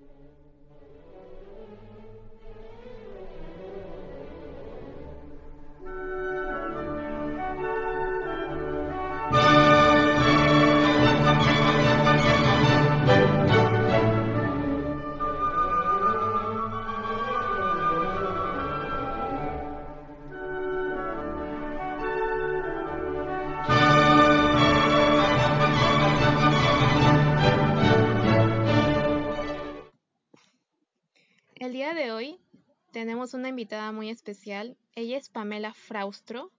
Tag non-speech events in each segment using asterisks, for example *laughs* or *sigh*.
Amen. Tenemos una invitada muy especial. Ella es Pamela Fraustro.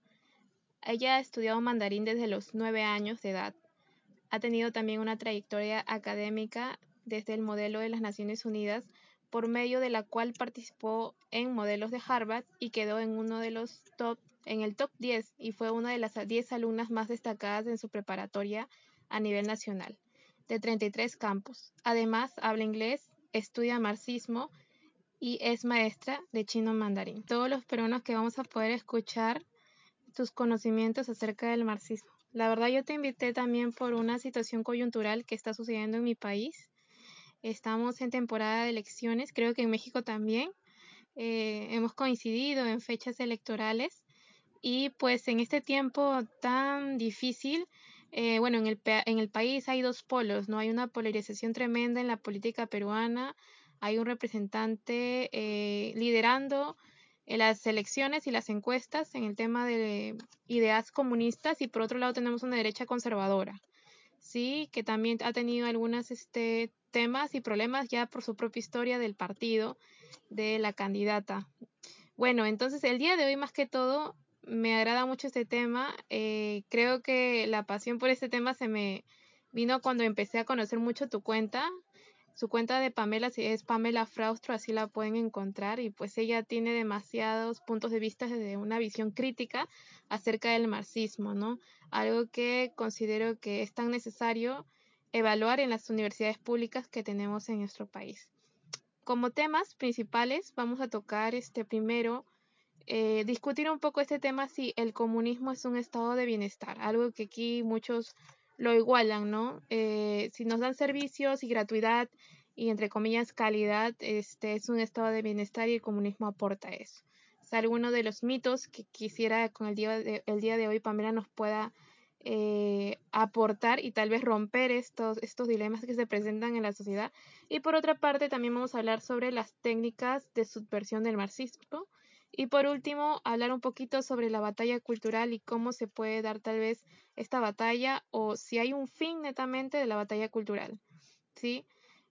Ella ha estudiado mandarín desde los nueve años de edad. Ha tenido también una trayectoria académica desde el modelo de las Naciones Unidas, por medio de la cual participó en modelos de Harvard y quedó en uno de los top, en el top 10 y fue una de las 10 alumnas más destacadas en su preparatoria a nivel nacional, de 33 campus. Además, habla inglés, estudia marxismo y es maestra de chino mandarín. Todos los peruanos que vamos a poder escuchar tus conocimientos acerca del marxismo. La verdad yo te invité también por una situación coyuntural que está sucediendo en mi país. Estamos en temporada de elecciones, creo que en México también. Eh, hemos coincidido en fechas electorales y pues en este tiempo tan difícil, eh, bueno, en el, en el país hay dos polos, ¿no? Hay una polarización tremenda en la política peruana hay un representante eh, liderando las elecciones y las encuestas en el tema de ideas comunistas y por otro lado tenemos una derecha conservadora, sí, que también ha tenido algunos este, temas y problemas ya por su propia historia del partido de la candidata. Bueno, entonces el día de hoy más que todo me agrada mucho este tema. Eh, creo que la pasión por este tema se me vino cuando empecé a conocer mucho tu cuenta su cuenta de Pamela es Pamela Fraustro, así la pueden encontrar y pues ella tiene demasiados puntos de vista desde una visión crítica acerca del marxismo, ¿no? Algo que considero que es tan necesario evaluar en las universidades públicas que tenemos en nuestro país. Como temas principales vamos a tocar este primero eh, discutir un poco este tema si el comunismo es un estado de bienestar, algo que aquí muchos lo igualan, ¿no? Eh, si nos dan servicios y gratuidad y entre comillas calidad, este es un estado de bienestar y el comunismo aporta eso. Es alguno de los mitos que quisiera con el día de, el día de hoy Pamela nos pueda eh, aportar y tal vez romper estos, estos dilemas que se presentan en la sociedad. Y por otra parte, también vamos a hablar sobre las técnicas de subversión del marxismo, y por último, hablar un poquito sobre la batalla cultural y cómo se puede dar tal vez esta batalla o si hay un fin netamente de la batalla cultural. ¿Sí?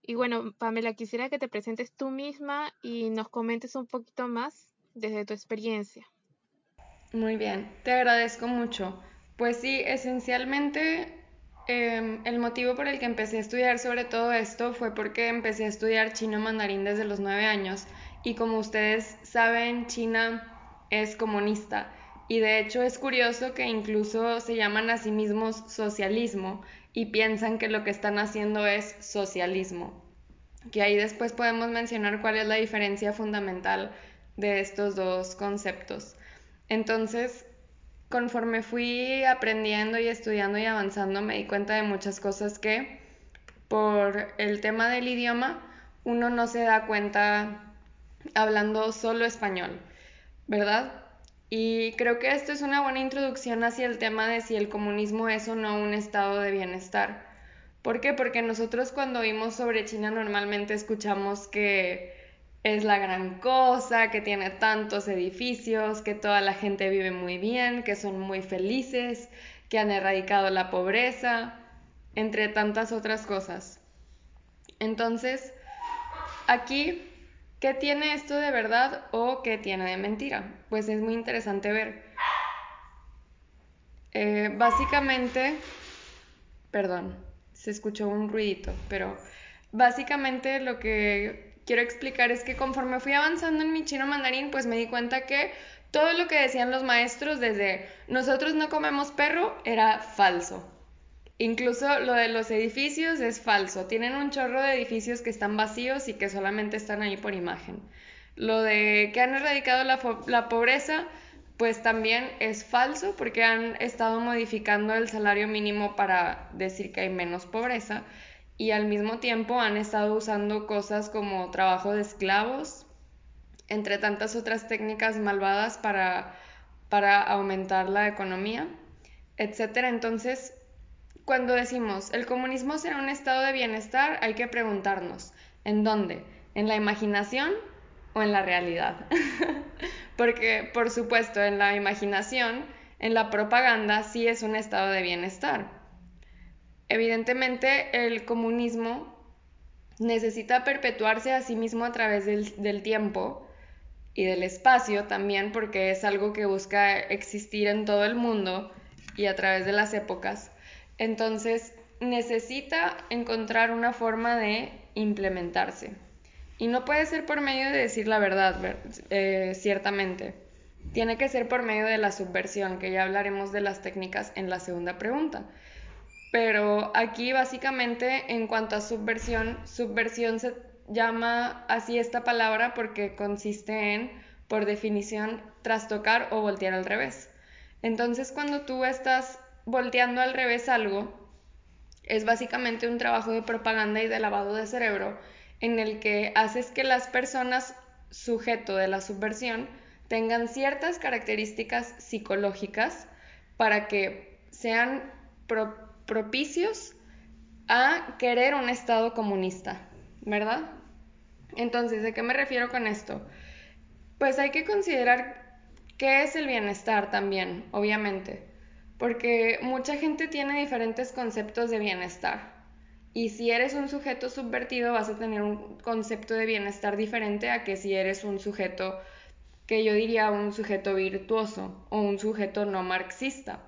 Y bueno, Pamela, quisiera que te presentes tú misma y nos comentes un poquito más desde tu experiencia. Muy bien, te agradezco mucho. Pues sí, esencialmente em, el motivo por el que empecé a estudiar sobre todo esto fue porque empecé a estudiar chino mandarín desde los nueve años y como ustedes saben, China es comunista y de hecho es curioso que incluso se llaman a sí mismos socialismo y piensan que lo que están haciendo es socialismo. Que ahí después podemos mencionar cuál es la diferencia fundamental de estos dos conceptos. Entonces, conforme fui aprendiendo y estudiando y avanzando, me di cuenta de muchas cosas que por el tema del idioma uno no se da cuenta hablando solo español, ¿verdad? Y creo que esto es una buena introducción hacia el tema de si el comunismo es o no un estado de bienestar. ¿Por qué? Porque nosotros cuando vimos sobre China normalmente escuchamos que es la gran cosa, que tiene tantos edificios, que toda la gente vive muy bien, que son muy felices, que han erradicado la pobreza, entre tantas otras cosas. Entonces, aquí ¿Qué tiene esto de verdad o qué tiene de mentira? Pues es muy interesante ver. Eh, básicamente, perdón, se escuchó un ruidito, pero básicamente lo que quiero explicar es que conforme fui avanzando en mi chino mandarín, pues me di cuenta que todo lo que decían los maestros desde nosotros no comemos perro era falso. Incluso lo de los edificios es falso. Tienen un chorro de edificios que están vacíos y que solamente están ahí por imagen. Lo de que han erradicado la, pobreza, pues también es falso porque han estado modificando el salario mínimo para decir que hay menos pobreza. y al mismo tiempo han estado usando cosas como trabajo de esclavos, entre tantas otras técnicas malvadas para, para aumentar la economía, etc. Entonces, cuando decimos el comunismo será un estado de bienestar, hay que preguntarnos, ¿en dónde? ¿En la imaginación o en la realidad? *laughs* Porque, por supuesto, en la imaginación, en la propaganda, sí es un estado de bienestar. Evidentemente, el comunismo necesita perpetuarse a sí mismo a través del, tiempo y del espacio también, porque es algo que busca existir en todo el mundo y a través de las épocas. Entonces, necesita encontrar una forma de implementarse. Y no puede ser por medio de decir la verdad, eh, ciertamente. Tiene que ser por medio de la subversión, que ya hablaremos de las técnicas en la segunda pregunta. Pero aquí básicamente en cuanto a subversión, subversión se llama así esta palabra porque consiste en, por definición, trastocar o voltear al revés. Entonces cuando tú estás volteando al revés algo, es básicamente un trabajo de propaganda y de lavado de cerebro en el que haces que las personas sujeto de la subversión tengan ciertas características psicológicas para que sean propicios a querer un Estado comunista, ¿verdad? Entonces, ¿de qué me refiero con esto? Pues hay que considerar qué es el bienestar también, obviamente porque mucha gente tiene diferentes conceptos de bienestar. Y si eres un sujeto subvertido vas a tener un concepto de bienestar diferente a que si eres un sujeto que yo diría un sujeto virtuoso o un sujeto no marxista.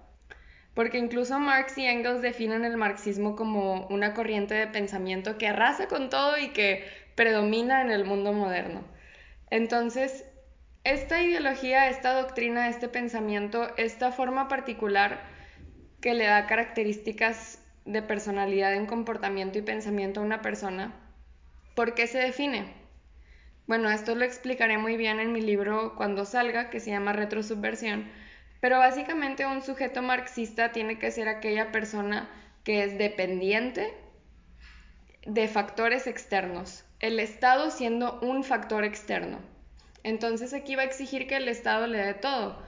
Porque incluso Marx y Engels definen el marxismo como una corriente de pensamiento que arrasa con todo y que predomina en el mundo moderno. Entonces, esta ideología, esta doctrina, este pensamiento, esta forma particular que le da características de personalidad en comportamiento y pensamiento a una persona, ¿por qué se define? Bueno, esto lo explicaré muy bien en mi libro cuando salga, que se llama Retrosubversión, pero básicamente un sujeto marxista tiene que ser aquella persona que es dependiente de factores externos, el Estado siendo un factor externo. Entonces aquí va a exigir que el Estado le dé todo,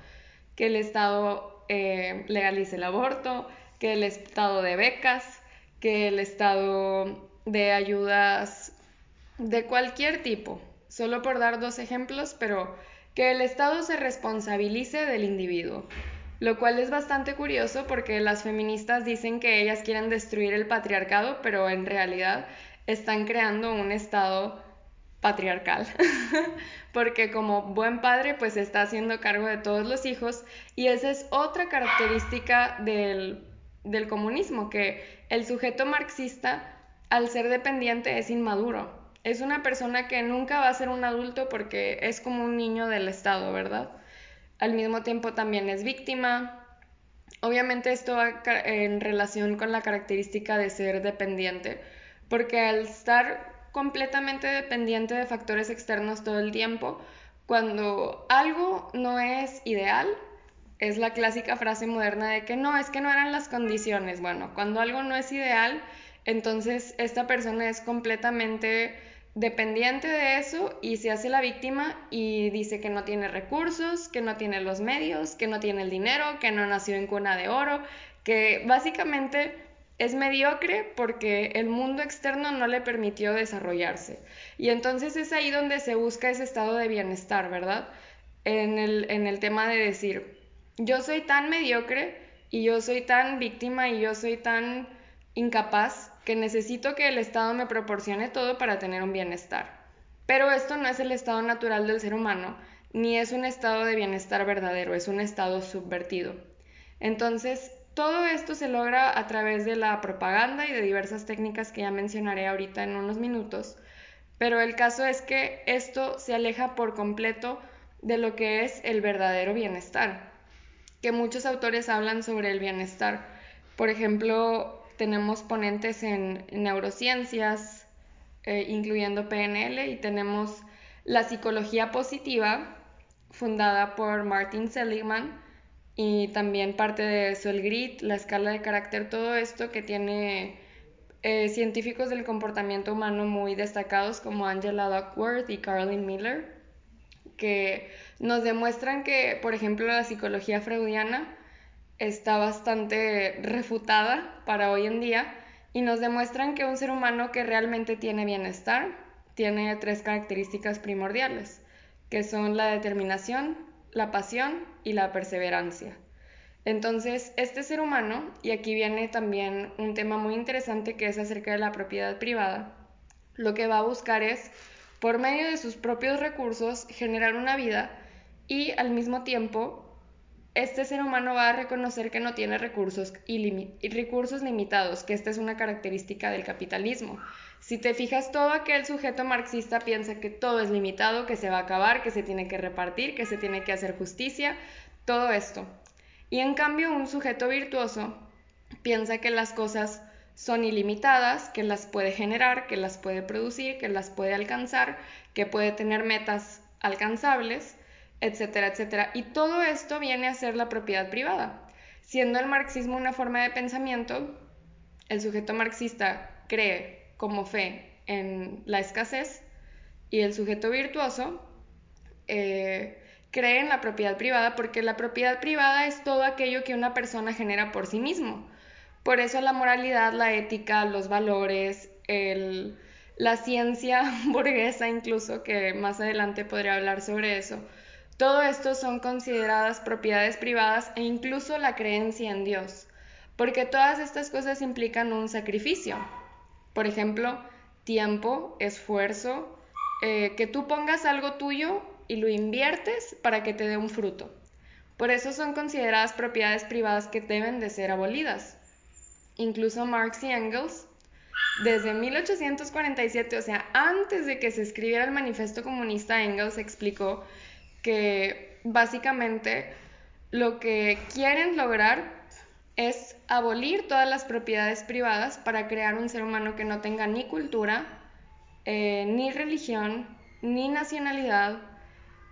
que el Estado eh, legalice el aborto, que el Estado de becas, que el Estado de ayudas de cualquier tipo, solo por dar dos ejemplos, pero que el Estado se responsabilice del individuo, lo cual es bastante curioso porque las feministas dicen que ellas quieren destruir el patriarcado, pero en realidad están creando un Estado patriarcal, *laughs* porque como buen padre pues está haciendo cargo de todos los hijos y esa es otra característica del, del comunismo, que el sujeto marxista al ser dependiente es inmaduro, es una persona que nunca va a ser un adulto porque es como un niño del Estado, ¿verdad? Al mismo tiempo también es víctima. Obviamente esto va en relación con la característica de ser dependiente, porque al estar completamente dependiente de factores externos todo el tiempo. Cuando algo no es ideal, es la clásica frase moderna de que no, es que no eran las condiciones. Bueno, cuando algo no es ideal, entonces esta persona es completamente dependiente de eso y se hace la víctima y dice que no tiene recursos, que no tiene los medios, que no tiene el dinero, que no nació en cuna de oro, que básicamente es mediocre porque el mundo externo no le permitió desarrollarse. Y entonces es ahí donde se busca ese estado de bienestar, ¿verdad? En el, en el tema de decir, yo soy tan mediocre y yo soy tan víctima y yo soy tan incapaz que necesito que el Estado me proporcione todo para tener un bienestar. Pero esto no es el estado natural del ser humano, ni es un estado de bienestar verdadero, es un estado subvertido. Entonces, todo esto se logra a través de la propaganda y de diversas técnicas que ya mencionaré ahorita en unos minutos, pero el caso es que esto se aleja por completo de lo que es el verdadero bienestar, que muchos autores hablan sobre el bienestar. Por ejemplo, tenemos ponentes en neurociencias, eh, incluyendo PNL, y tenemos la psicología positiva, fundada por Martin Seligman, y también parte de eso el grit, la escala de carácter, todo esto que tiene eh, científicos del comportamiento humano muy destacados como Angela Duckworth y Carolyn Miller, que nos demuestran que, por ejemplo, la psicología freudiana está bastante refutada para hoy en día y nos demuestran que un ser humano que realmente tiene bienestar tiene tres características primordiales, que son la determinación, la pasión y la perseverancia. Entonces, este ser humano, y aquí viene también un tema muy interesante que es acerca de la propiedad privada, lo que va a buscar es, por medio de sus propios recursos, generar una vida y al mismo tiempo, este ser humano va a reconocer que no tiene recursos, y recursos limitados, que esta es una característica del capitalismo. Si te fijas, todo aquel sujeto marxista piensa que todo es limitado, que se va a acabar, que se tiene que repartir, que se tiene que hacer justicia, todo esto. Y en cambio un sujeto virtuoso piensa que las cosas son ilimitadas, que las puede generar, que las puede producir, que las puede alcanzar, que puede tener metas alcanzables, etcétera, etcétera. Y todo esto viene a ser la propiedad privada. Siendo el marxismo una forma de pensamiento, el sujeto marxista cree como fe en la escasez y el sujeto virtuoso eh, cree en la propiedad privada porque la propiedad privada es todo aquello que una persona genera por sí mismo. Por eso la moralidad, la ética, los valores, la ciencia *laughs* burguesa incluso, que más adelante podría hablar sobre eso, todo esto son consideradas propiedades privadas e incluso la creencia en Dios, porque todas estas cosas implican un sacrificio. Por ejemplo, tiempo, esfuerzo, eh, que tú pongas algo tuyo y lo inviertes para que te dé un fruto. Por eso son consideradas propiedades privadas que deben de ser abolidas. Incluso Marx y Engels, desde 1847, o sea, antes de que se escribiera el manifiesto comunista, Engels explicó que básicamente lo que quieren lograr es abolir todas las propiedades privadas para crear un ser humano que no tenga ni cultura, eh, ni religión, ni nacionalidad,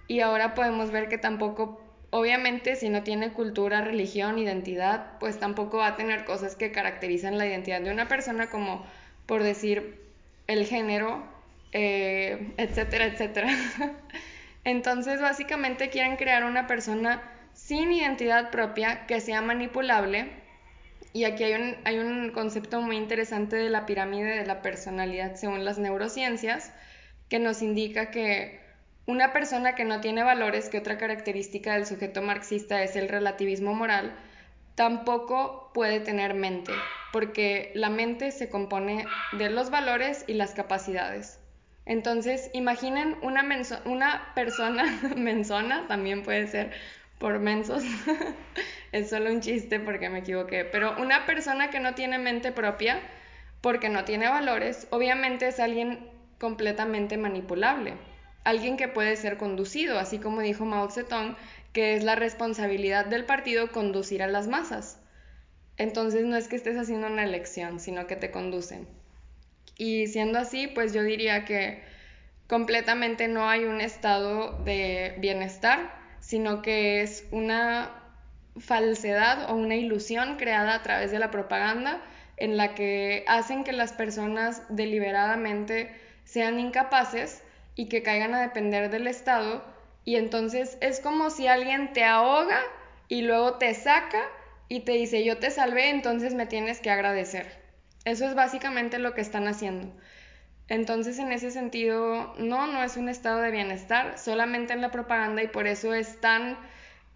y ahora podemos ver que tampoco, obviamente, si no tiene cultura, religión, identidad, pues tampoco va a tener cosas que caracterizan la identidad de una persona, como por decir el género, eh, etcétera, etcétera. *laughs* Entonces, básicamente quieren crear una persona sin identidad propia que sea manipulable. Y aquí hay un, hay un concepto muy interesante de la pirámide de la personalidad según las neurociencias, que nos indica que una persona que no tiene valores, que otra característica del sujeto marxista es el relativismo moral, tampoco puede tener mente, porque la mente se compone de los valores y las capacidades. Entonces, imaginen una, una persona, *laughs* menzona, también puede ser por mensos, *laughs* es solo un chiste porque me equivoqué, pero una persona que no tiene mente propia, porque no tiene valores, obviamente es alguien completamente manipulable alguien que puede ser conducido, así como dijo Mao Zedong, que es la responsabilidad del partido conducir a las masas. Entonces no es que estés haciendo una elección, sino que te conducen. Y siendo así, pues yo diría que completamente no hay un estado de bienestar, sino que es una falsedad o una ilusión creada a través de la propaganda en la que hacen que las personas deliberadamente sean incapaces y que caigan a depender del Estado y entonces es como si alguien te ahoga y luego te saca y te dice yo te salvé, entonces me tienes que agradecer. Eso es básicamente lo que están haciendo. Entonces en ese sentido no, no es un estado de bienestar, solamente en la propaganda y por eso es tan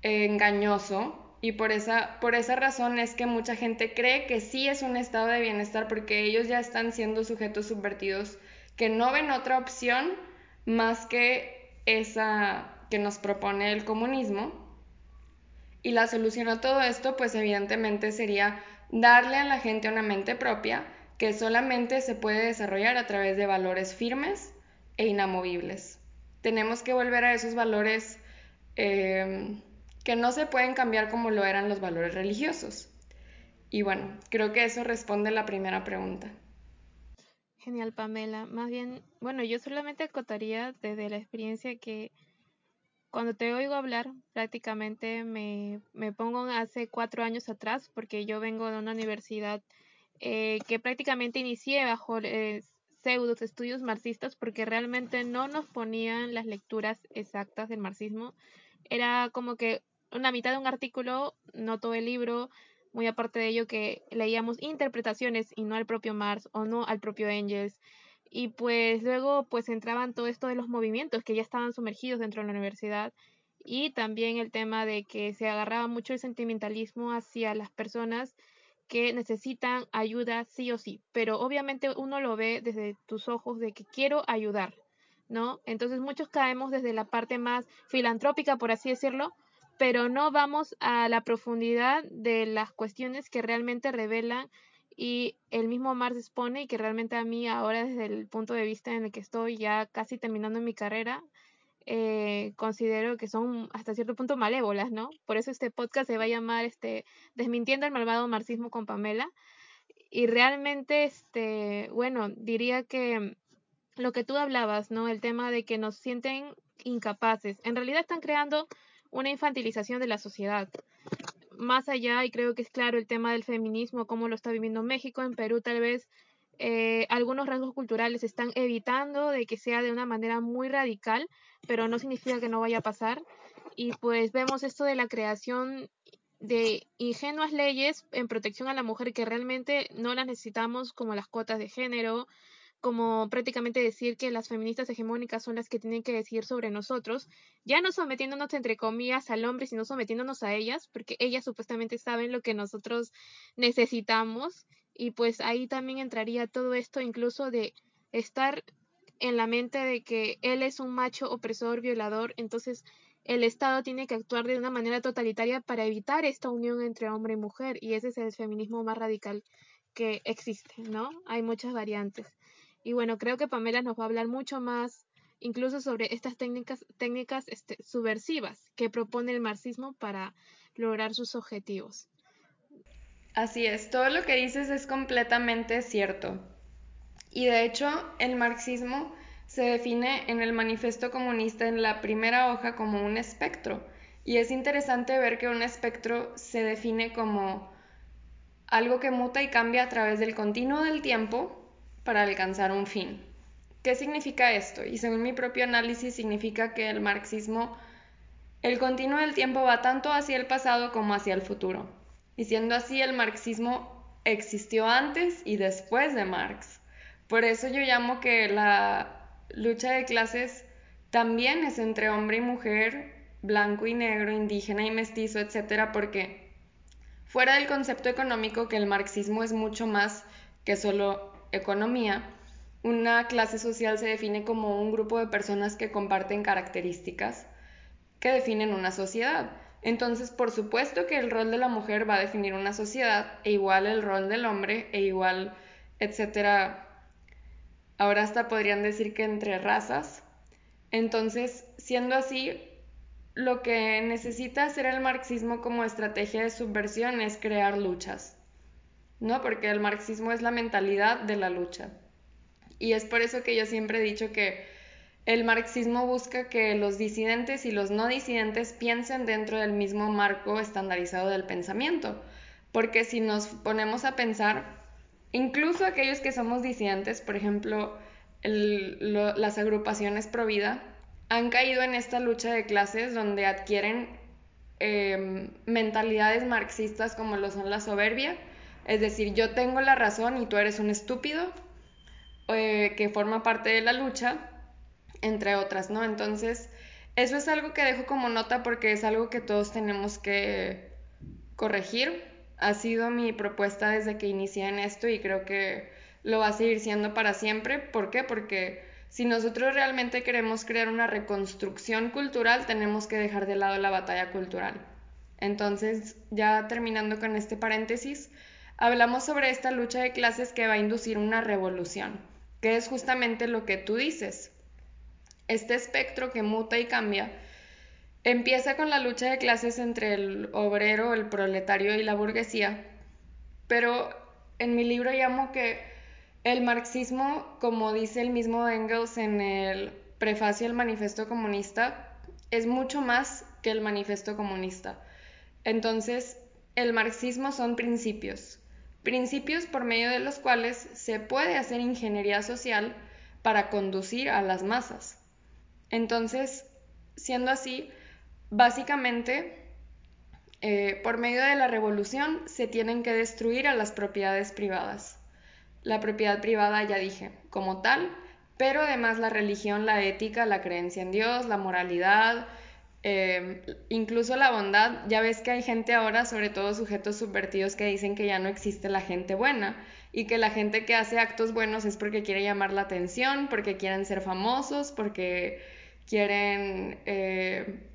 eh, engañoso y por esa, por esa razón es que mucha gente cree que sí es un estado de bienestar porque ellos ya están siendo sujetos subvertidos que no ven otra opción más que esa que nos propone el comunismo. Y la solución a todo esto, pues evidentemente sería darle a la gente una mente propia que solamente se puede desarrollar a través de valores firmes e inamovibles. Tenemos que volver a esos valores em, que no se pueden cambiar como lo eran los valores religiosos. Y bueno, creo que eso responde a la primera pregunta. Genial, Pamela. Más bien, bueno, yo solamente acotaría desde la experiencia que cuando te oigo hablar, prácticamente me, me pongo hace cuatro años atrás, porque yo vengo de una universidad eh, que prácticamente inicié bajo eh, pseudos estudios marxistas porque realmente no nos ponían las lecturas exactas del marxismo. Era como que una mitad de un artículo, no todo el libro, muy aparte de ello que leíamos interpretaciones y no al propio Marx o no al propio Engels. Y pues luego pues entraban todo esto de los movimientos que ya estaban sumergidos dentro de la universidad y también el tema de que se agarraba mucho el sentimentalismo hacia las personas que necesitan ayuda sí o sí, pero obviamente uno lo ve desde tus ojos de que quiero ayudar, ¿no? Entonces muchos caemos desde la parte más filantrópica, por así decirlo, pero no vamos a la profundidad de las cuestiones que realmente revelan y el mismo Marx expone y que realmente a mí ahora desde el punto de vista en el que estoy ya casi terminando mi carrera, eh, considero que son hasta cierto punto malévolas, ¿no? Por eso este podcast se va a llamar este Desmintiendo el malvado marxismo con Pamela. Y realmente, este, bueno, diría que lo que tú hablabas, ¿no? El tema de que nos sienten incapaces. En realidad están creando una infantilización de la sociedad. Más allá, y creo que es claro el tema del feminismo, cómo lo está viviendo México, en Perú tal vez eh, algunos rasgos culturales están evitando de que sea de una manera muy radical, pero no significa que no vaya a pasar. Y pues vemos esto de la creación de ingenuas leyes en protección a la mujer que realmente no las necesitamos como las cuotas de género, como prácticamente decir que las feministas hegemónicas son las que tienen que decir sobre nosotros, ya no sometiéndonos entre comillas al hombre, sino sometiéndonos a ellas, porque ellas supuestamente saben lo que nosotros necesitamos y pues ahí también entraría todo esto incluso de estar en la mente de que él es un macho opresor, violador, entonces el Estado tiene que actuar de una manera totalitaria para evitar esta unión entre hombre y mujer y ese es el feminismo más radical que existe, ¿no? Hay muchas variantes. Y bueno, creo que Pamela nos va a hablar mucho más incluso sobre estas técnicas, técnicas este, subversivas que propone el marxismo para lograr sus objetivos. Así es, todo lo que dices es completamente cierto. Y de hecho, el marxismo se define en el manifiesto comunista en la primera hoja como un espectro. Y es interesante ver que un espectro se define como algo que muta y cambia a través del continuo del tiempo para alcanzar un fin. ¿Qué significa esto? Y según mi propio análisis significa que el marxismo, el continuo del tiempo va tanto hacia el pasado como hacia el futuro. Y siendo así, el marxismo existió antes y después de Marx. Por eso yo llamo que la lucha de clases también es entre hombre y mujer, blanco y negro, indígena y mestizo, etcétera, porque fuera del concepto económico que el marxismo es mucho más que solo economía, una clase social se define como un grupo de personas que comparten características que definen una sociedad. Entonces, por supuesto que el rol de la mujer va a definir una sociedad, e igual el rol del hombre, e igual, etcétera. Ahora hasta podrían decir que entre razas. Entonces, siendo así, lo que necesita hacer el marxismo como estrategia de subversión es crear luchas. ¿no? Porque el marxismo es la mentalidad de la lucha. Y es por eso que yo siempre he dicho que el marxismo busca que los disidentes y los no disidentes piensen dentro del mismo marco estandarizado del pensamiento. Porque si nos ponemos a pensar, incluso aquellos que somos disidentes, por ejemplo, las agrupaciones pro vida, han caído en esta lucha de clases donde adquieren em, mentalidades marxistas como lo son la soberbia, es decir, yo tengo la razón y tú eres un estúpido, eh, que forma parte de la lucha, entre otras, ¿no? Entonces, eso es algo que dejo como nota porque es algo que todos tenemos que corregir. Ha sido mi propuesta desde que inicié en esto y creo que lo va a seguir siendo para siempre. ¿Por qué? Porque si nosotros realmente queremos crear una reconstrucción cultural, tenemos que dejar de lado la batalla cultural. Entonces, ya terminando con este paréntesis, hablamos sobre esta lucha de clases que va a inducir una revolución, que es justamente lo que tú dices. Este espectro que muta y cambia empieza con la lucha de clases entre el obrero, el proletario y la burguesía, pero en mi libro llamo que el marxismo, como dice el mismo Engels en el prefacio del manifiesto comunista, es mucho más que el manifiesto comunista. Entonces, el marxismo son principios, principios por medio de los cuales se puede hacer ingeniería social para conducir a las masas. Entonces, siendo así, básicamente, eh, por medio de la revolución se tienen que destruir a las propiedades privadas. La propiedad privada, ya dije, como tal, pero además la religión, la ética, la creencia en Dios, la moralidad, eh, incluso la bondad. Ya ves que hay gente ahora, sobre todo sujetos subvertidos, que dicen que ya no existe la gente buena y que la gente que hace actos buenos es porque quiere llamar la atención, porque quieren ser famosos, porque quieren eh,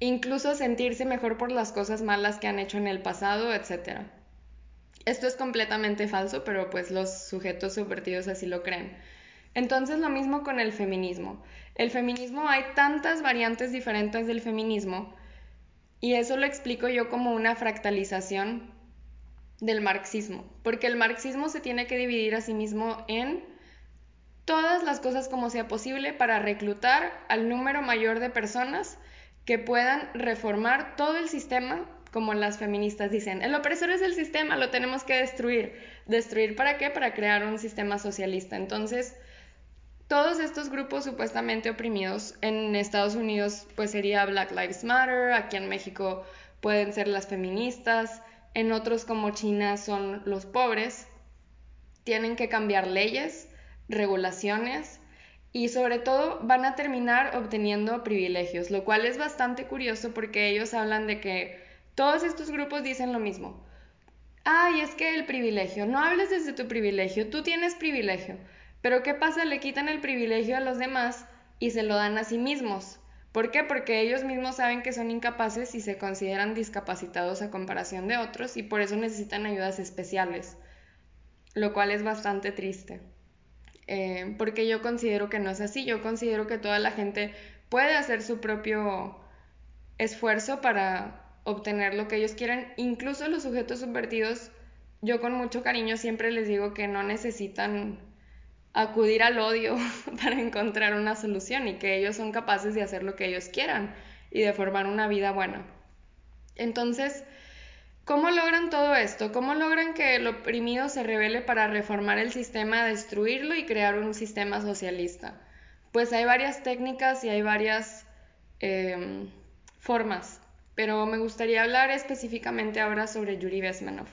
incluso sentirse mejor por las cosas malas que han hecho en el pasado, etc. Esto es completamente falso, pero pues los sujetos subvertidos así lo creen. Entonces lo mismo con el feminismo. El feminismo hay tantas variantes diferentes del feminismo y eso lo explico yo como una fractalización del marxismo, porque el marxismo se tiene que dividir a sí mismo en todas las cosas como sea posible para reclutar al número mayor de personas que puedan reformar todo el sistema, como las feministas dicen. El opresor es el sistema, lo tenemos que destruir. ¿Destruir para qué? Para crear un sistema socialista. Entonces, todos estos grupos supuestamente oprimidos en Estados Unidos, pues sería Black Lives Matter, aquí en México pueden ser las feministas, en otros como China son los pobres, tienen que cambiar leyes regulaciones y sobre todo van a terminar obteniendo privilegios, lo cual es bastante curioso porque ellos hablan de que todos estos grupos dicen lo mismo. Ay, es que el privilegio, no hables desde tu privilegio, tú tienes privilegio. Pero ¿qué pasa? Le quitan el privilegio a los demás y se lo dan a sí mismos. ¿Por qué? Porque ellos mismos saben que son incapaces y se consideran discapacitados a comparación de otros y por eso necesitan ayudas especiales, lo cual es bastante triste. Eh, porque yo considero que no es así, yo considero que toda la gente puede hacer su propio esfuerzo para obtener lo que ellos quieren, incluso los sujetos subvertidos, yo con mucho cariño siempre les digo que no necesitan acudir al odio *laughs* para encontrar una solución y que ellos son capaces de hacer lo que ellos quieran y de formar una vida buena. Entonces, ¿Cómo logran todo esto? ¿Cómo logran que el oprimido se revele para reformar el sistema, destruirlo y crear un sistema socialista? Pues hay varias técnicas y hay varias em, formas, pero me gustaría hablar específicamente ahora sobre Yuri Bezmenov,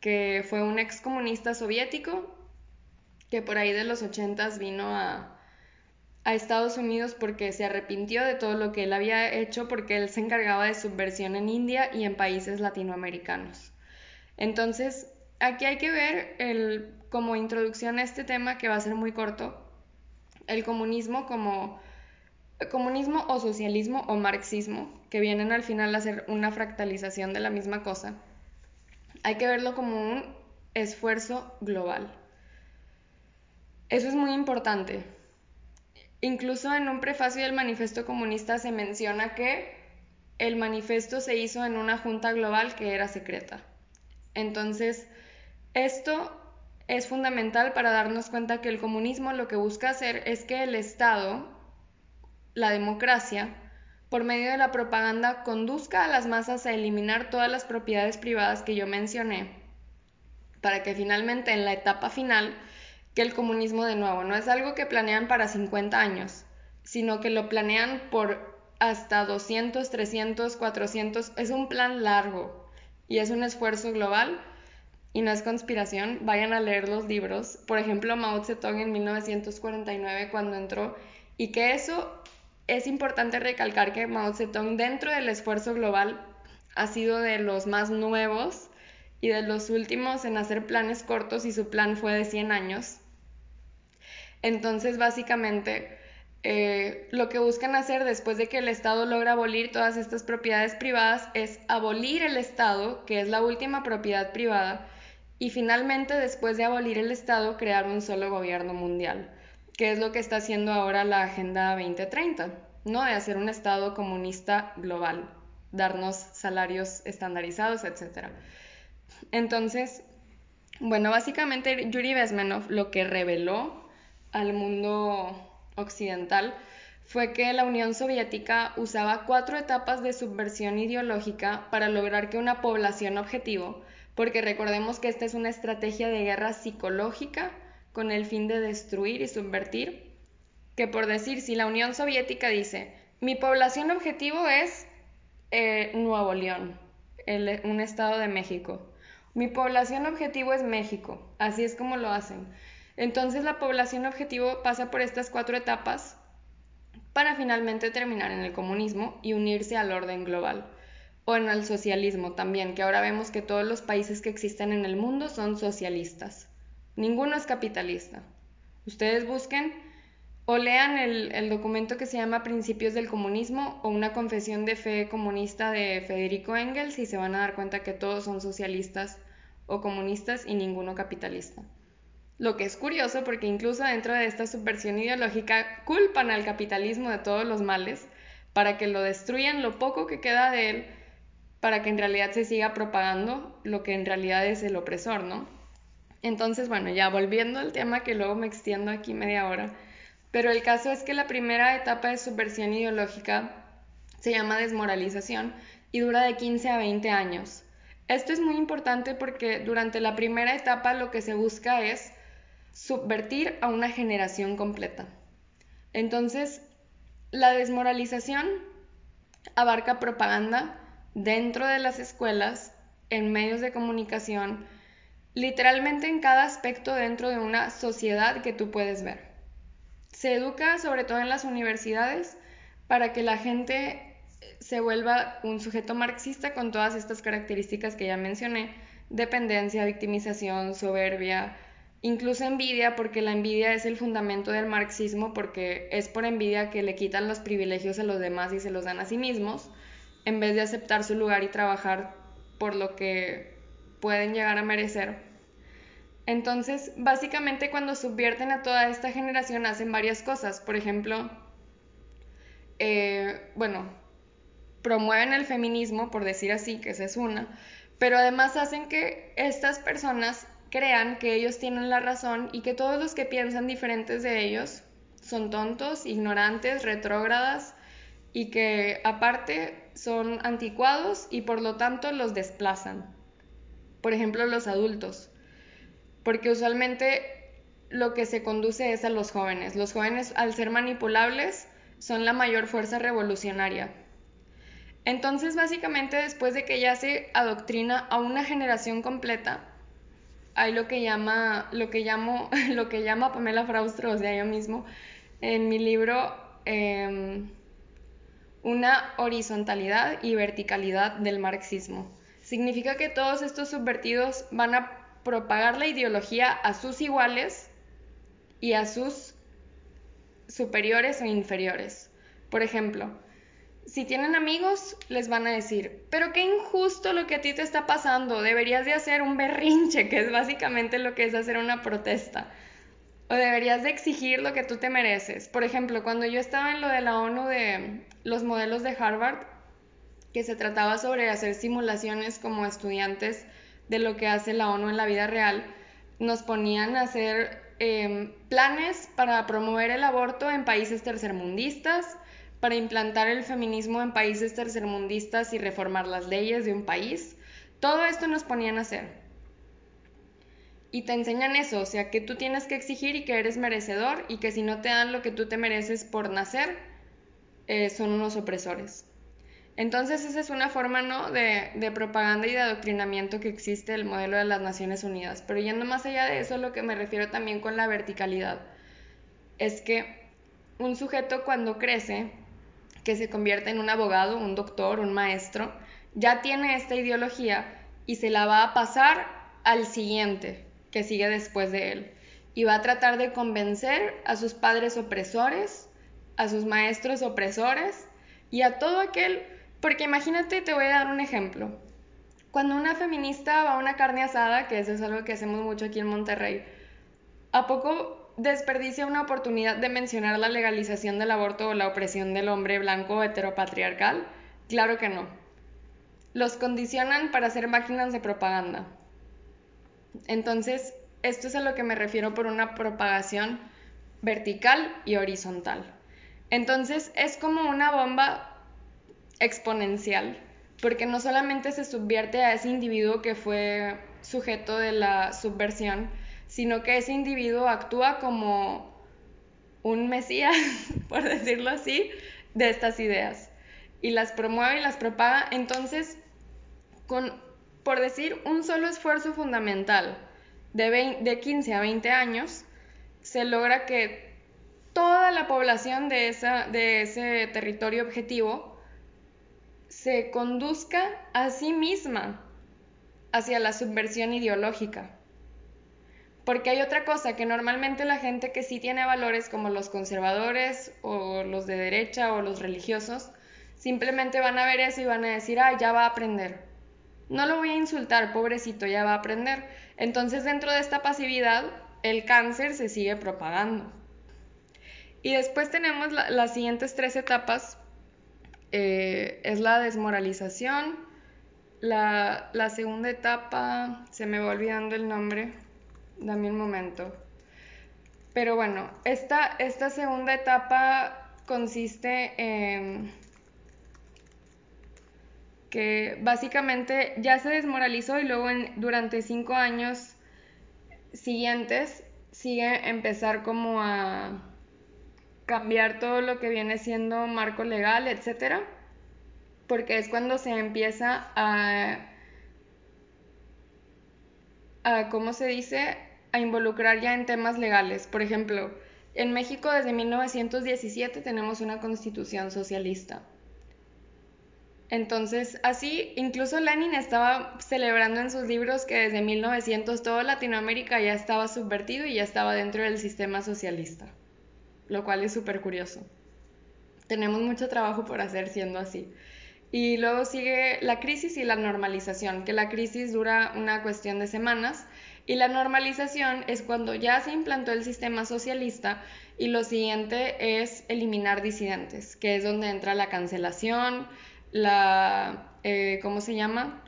que fue un ex comunista soviético que por ahí de los ochentas vino a, a Estados Unidos porque se arrepintió de todo lo que él había hecho porque él se encargaba de subversión en India y en países latinoamericanos. Entonces, aquí hay que ver el, como introducción a este tema que va a ser muy corto, el comunismo como comunismo o socialismo o marxismo, que vienen al final a ser una fractalización de la misma cosa. Hay que verlo como un esfuerzo global. Eso es muy importante Incluso en un prefacio del manifiesto comunista se menciona que el manifiesto se hizo en una junta global que era secreta. Entonces, esto es fundamental para darnos cuenta que el comunismo lo que busca hacer es que el Estado, la democracia, por medio de la propaganda, conduzca a las masas a eliminar todas las propiedades privadas que yo mencioné, para que finalmente en la etapa final que el comunismo de nuevo. No es algo que planean para 50 años, sino que lo planean por hasta 200, 300, 400. Es un plan largo y es un esfuerzo global y no es conspiración. Vayan a leer los libros. Por ejemplo, Mao Zedong en 1949 cuando entró y que eso es importante recalcar que Mao Zedong dentro del esfuerzo global ha sido de los más nuevos y de los últimos en hacer planes cortos y su plan fue de 100 años. Entonces, básicamente, eh, lo que buscan hacer después de que el Estado logra abolir todas estas propiedades privadas es abolir el Estado, que es la última propiedad privada, y finalmente, después de abolir el Estado, crear un solo gobierno mundial, que es lo que está haciendo ahora la Agenda 2030, ¿no? De hacer un Estado comunista global, darnos salarios estandarizados, etc. Entonces, bueno, básicamente Yuri Bezmenov lo que reveló al mundo occidental fue que la Unión Soviética usaba cuatro etapas de subversión ideológica para lograr que una población objetivo, porque recordemos que esta es una estrategia de guerra psicológica con el fin de destruir y subvertir, que por decir, si la Unión Soviética dice, mi población objetivo es eh, Nuevo León, un estado de México, mi población objetivo es México, así es como lo hacen. Entonces la población objetivo pasa por estas cuatro etapas para finalmente terminar en el comunismo y unirse al orden global. O en el socialismo también, que ahora vemos que todos los países que existen en el mundo son socialistas. Ninguno es capitalista. Ustedes busquen o lean el, el, documento que se llama Principios del Comunismo o una confesión de fe comunista de Federico Engels y se van a dar cuenta que todos son socialistas o comunistas y ninguno capitalista. Lo que es curioso porque incluso dentro de esta subversión ideológica culpan al capitalismo de todos los males para que lo destruyan lo poco que queda de él, para que en realidad se siga propagando lo que en realidad es el opresor, ¿no? Entonces, bueno, ya volviendo al tema que luego me extiendo aquí media hora, pero el caso es que la primera etapa de subversión ideológica se llama desmoralización y dura de 15 a 20 años. Esto es muy importante porque durante la primera etapa lo que se busca es subvertir a una generación completa. Entonces, la desmoralización abarca propaganda dentro de las escuelas, en medios de comunicación, literalmente en cada aspecto dentro de una sociedad que tú puedes ver. Se educa sobre todo en las universidades para que la gente se vuelva un sujeto marxista con todas estas características que ya mencioné, dependencia, victimización, soberbia, incluso envidia, porque la envidia es el fundamento del marxismo, porque es por envidia que le quitan los privilegios a los demás y se los dan a sí mismos, en vez de aceptar su lugar y trabajar por lo que pueden llegar a merecer. Entonces, básicamente cuando subvierten a toda esta generación hacen varias cosas. Por ejemplo, eh, bueno, promueven el feminismo, por decir así, que esa es una, pero además hacen que estas personas crean que ellos tienen la razón y que todos los que piensan diferentes de ellos son tontos, ignorantes, retrógradas y que aparte son anticuados y por lo tanto los desplazan. Por ejemplo, los adultos, porque usualmente lo que se conduce es a los jóvenes. Los jóvenes, al ser manipulables, son la mayor fuerza revolucionaria. Entonces, básicamente, después de que ya se adoctrina a una generación completa, hay lo que llama, lo que llamo, *laughs* lo que llama Pamela Fraustro, o sea, yo mismo, en mi libro, em, una horizontalidad y verticalidad del marxismo. Significa que todos estos subvertidos van a propagar la ideología a sus iguales y a sus superiores o inferiores. Por ejemplo, si tienen amigos, les van a decir, pero qué injusto lo que a ti te está pasando, deberías de hacer un berrinche, que es básicamente lo que es hacer una protesta. O deberías de exigir lo que tú te mereces. Por ejemplo, cuando yo estaba en lo de la ONU de los modelos de Harvard, que se trataba sobre hacer simulaciones como estudiantes de lo que hace la ONU en la vida real, nos ponían a hacer em, planes para promover el aborto en países tercermundistas, para implantar el feminismo en países tercermundistas y reformar las leyes de un país. Todo esto nos ponían a hacer. Y te enseñan eso, o sea, que tú tienes que exigir y que eres merecedor y que si no te dan lo que tú te mereces por nacer, eh, son unos opresores. Entonces esa es una forma ¿no? de, propaganda y de adoctrinamiento que existe el modelo de las Naciones Unidas. Pero yendo más allá de eso, lo que me refiero también con la verticalidad es que un sujeto cuando crece que se convierte en un abogado, un doctor, un maestro, ya tiene esta ideología y se la va a pasar al siguiente que sigue después de él. Y va a tratar de convencer a sus padres opresores, a sus maestros opresores y a todo aquel, porque imagínate, te voy a dar un ejemplo. Cuando una feminista va a una carne asada, que eso es algo que hacemos mucho aquí en Monterrey, ¿a poco desperdicia una oportunidad de mencionar la legalización del aborto o la opresión del hombre blanco heteropatriarcal? Claro que no. Los condicionan para ser máquinas de propaganda. Entonces, esto es a lo que me refiero por una propagación vertical y horizontal. Entonces, es como una bomba exponencial, porque no solamente se subvierte a ese individuo que fue sujeto de la subversión, sino que ese individuo actúa como un mesías, *laughs* por decirlo así, de estas ideas y las promueve y las propaga. Entonces, con, por decir, un solo esfuerzo fundamental de, de 15 a 20 años, se logra que toda la población de, esa, de ese territorio objetivo se conduzca a sí misma hacia la subversión ideológica. Porque hay otra cosa que normalmente la gente que sí tiene valores como los conservadores o los de derecha o los religiosos, simplemente van a ver eso y van a decir, ah, ya va a aprender. No lo voy a insultar, pobrecito, ya va a aprender. Entonces dentro de esta pasividad, el cáncer se sigue propagando. Y después tenemos las siguientes tres etapas. Eh, es la desmoralización. La, la segunda etapa, se me va olvidando el nombre dame un momento. Pero bueno, esta, esta segunda etapa consiste en que básicamente ya se desmoralizó y luego durante cinco años siguientes sigue empezar como a cambiar todo lo que viene siendo marco legal, etcétera, porque es cuando se empieza a, a ¿cómo se dice? A involucrar ya en temas legales. Por ejemplo, en México desde 1917 tenemos una constitución socialista. Entonces, así, incluso Lenin estaba celebrando en sus libros que desde 1900 toda Latinoamérica ya estaba subvertido y ya estaba dentro del sistema socialista, lo cual es súper curioso. Tenemos mucho trabajo por hacer siendo así. Y luego sigue la crisis y la normalización, que la crisis dura una cuestión de semanas y la normalización es cuando ya se implantó el sistema socialista y lo siguiente es eliminar disidentes, que es donde entra la cancelación, la... Eh, ¿cómo se llama?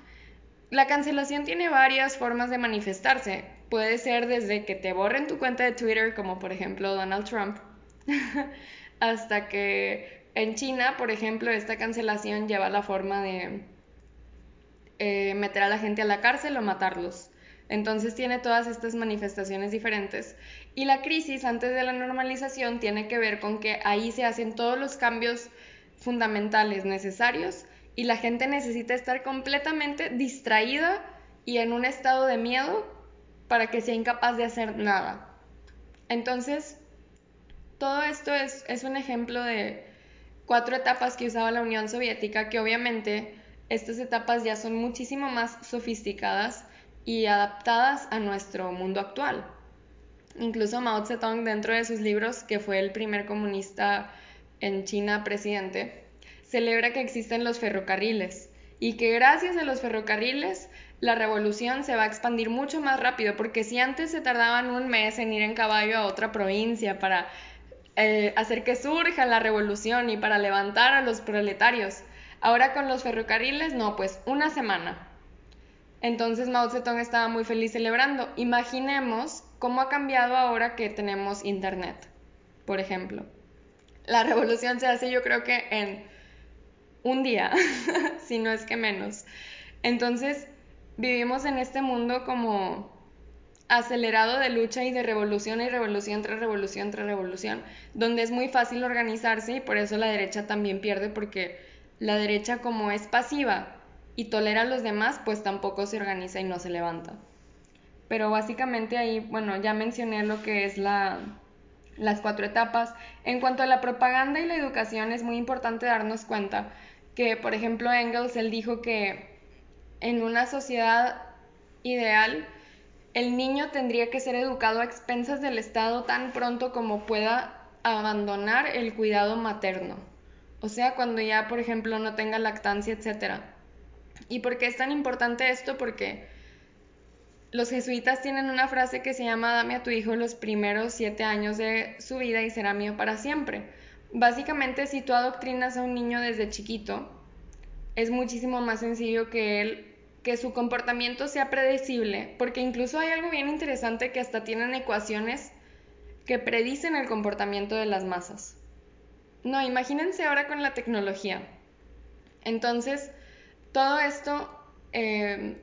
La cancelación tiene varias formas de manifestarse. Puede ser desde que te borren tu cuenta de Twitter, como por ejemplo Donald Trump, *laughs* hasta que en China, por ejemplo, esta cancelación lleva la forma de eh, meter a la gente a la cárcel o matarlos. Entonces tiene todas estas manifestaciones diferentes. Y la crisis antes de la normalización tiene que ver con que ahí se hacen todos los cambios fundamentales necesarios y la gente necesita estar completamente distraída y en un estado de miedo para que sea incapaz de hacer nada. Entonces, todo esto es, es un ejemplo de cuatro etapas que usaba la Unión Soviética, que obviamente estas etapas ya son muchísimo más sofisticadas y adaptadas a nuestro mundo actual. Incluso Mao Zedong, dentro de sus libros, que fue el primer comunista en China presidente, celebra que existen los ferrocarriles y que gracias a los ferrocarriles la revolución se va a expandir mucho más rápido, porque si antes se tardaban un mes en ir en caballo a otra provincia para eh, hacer que surja la revolución y para levantar a los proletarios, ahora con los ferrocarriles, no, pues una semana. Entonces Mao estaba muy feliz celebrando. Imaginemos cómo ha cambiado ahora que tenemos Internet, por ejemplo. La *laughs* revolución se hace yo creo que en un día, *laughs* si no es que menos. Entonces vivimos en este mundo como acelerado de lucha y de revolución y revolución tras revolución tras revolución, donde es muy fácil organizarse y por eso la derecha también pierde porque la derecha como es pasiva y tolera a los demás, pues tampoco se organiza y no se levanta. Pero básicamente ahí, bueno, ya mencioné lo que es la, las cuatro etapas. En cuanto a la propaganda y la educación, es muy importante darnos cuenta que, por ejemplo, Engels, él dijo que en una sociedad ideal, el niño tendría que ser educado a expensas del Estado tan pronto como pueda abandonar el cuidado materno. O sea, cuando ya, por ejemplo, no tenga lactancia, etcétera. ¿Y por qué es tan importante esto? Porque los jesuitas tienen una frase que se llama dame a tu hijo los primeros siete años de su vida y será mío para siempre. Básicamente, si tú adoctrinas a un niño desde chiquito, es muchísimo más sencillo que él que su comportamiento sea predecible, porque incluso hay algo bien interesante que hasta tienen ecuaciones que predicen el comportamiento de las masas. No, imagínense ahora con la tecnología. Entonces, todo esto eh,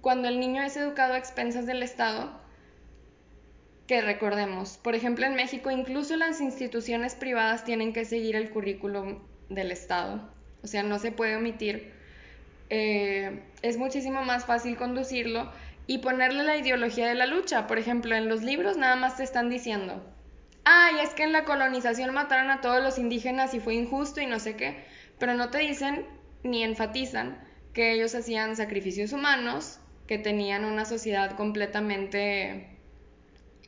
cuando el niño es educado a expensas del Estado, que recordemos, por ejemplo en México incluso las instituciones privadas tienen que seguir el currículum del Estado, o sea, no se puede omitir. Eh, es muchísimo más fácil conducirlo y ponerle la ideología de la lucha. Por ejemplo, en los libros nada más te están diciendo, ay, es que en la colonización mataron a todos los indígenas y fue injusto y no sé qué, pero no te dicen ni enfatizan que ellos hacían sacrificios humanos, que tenían una sociedad completamente,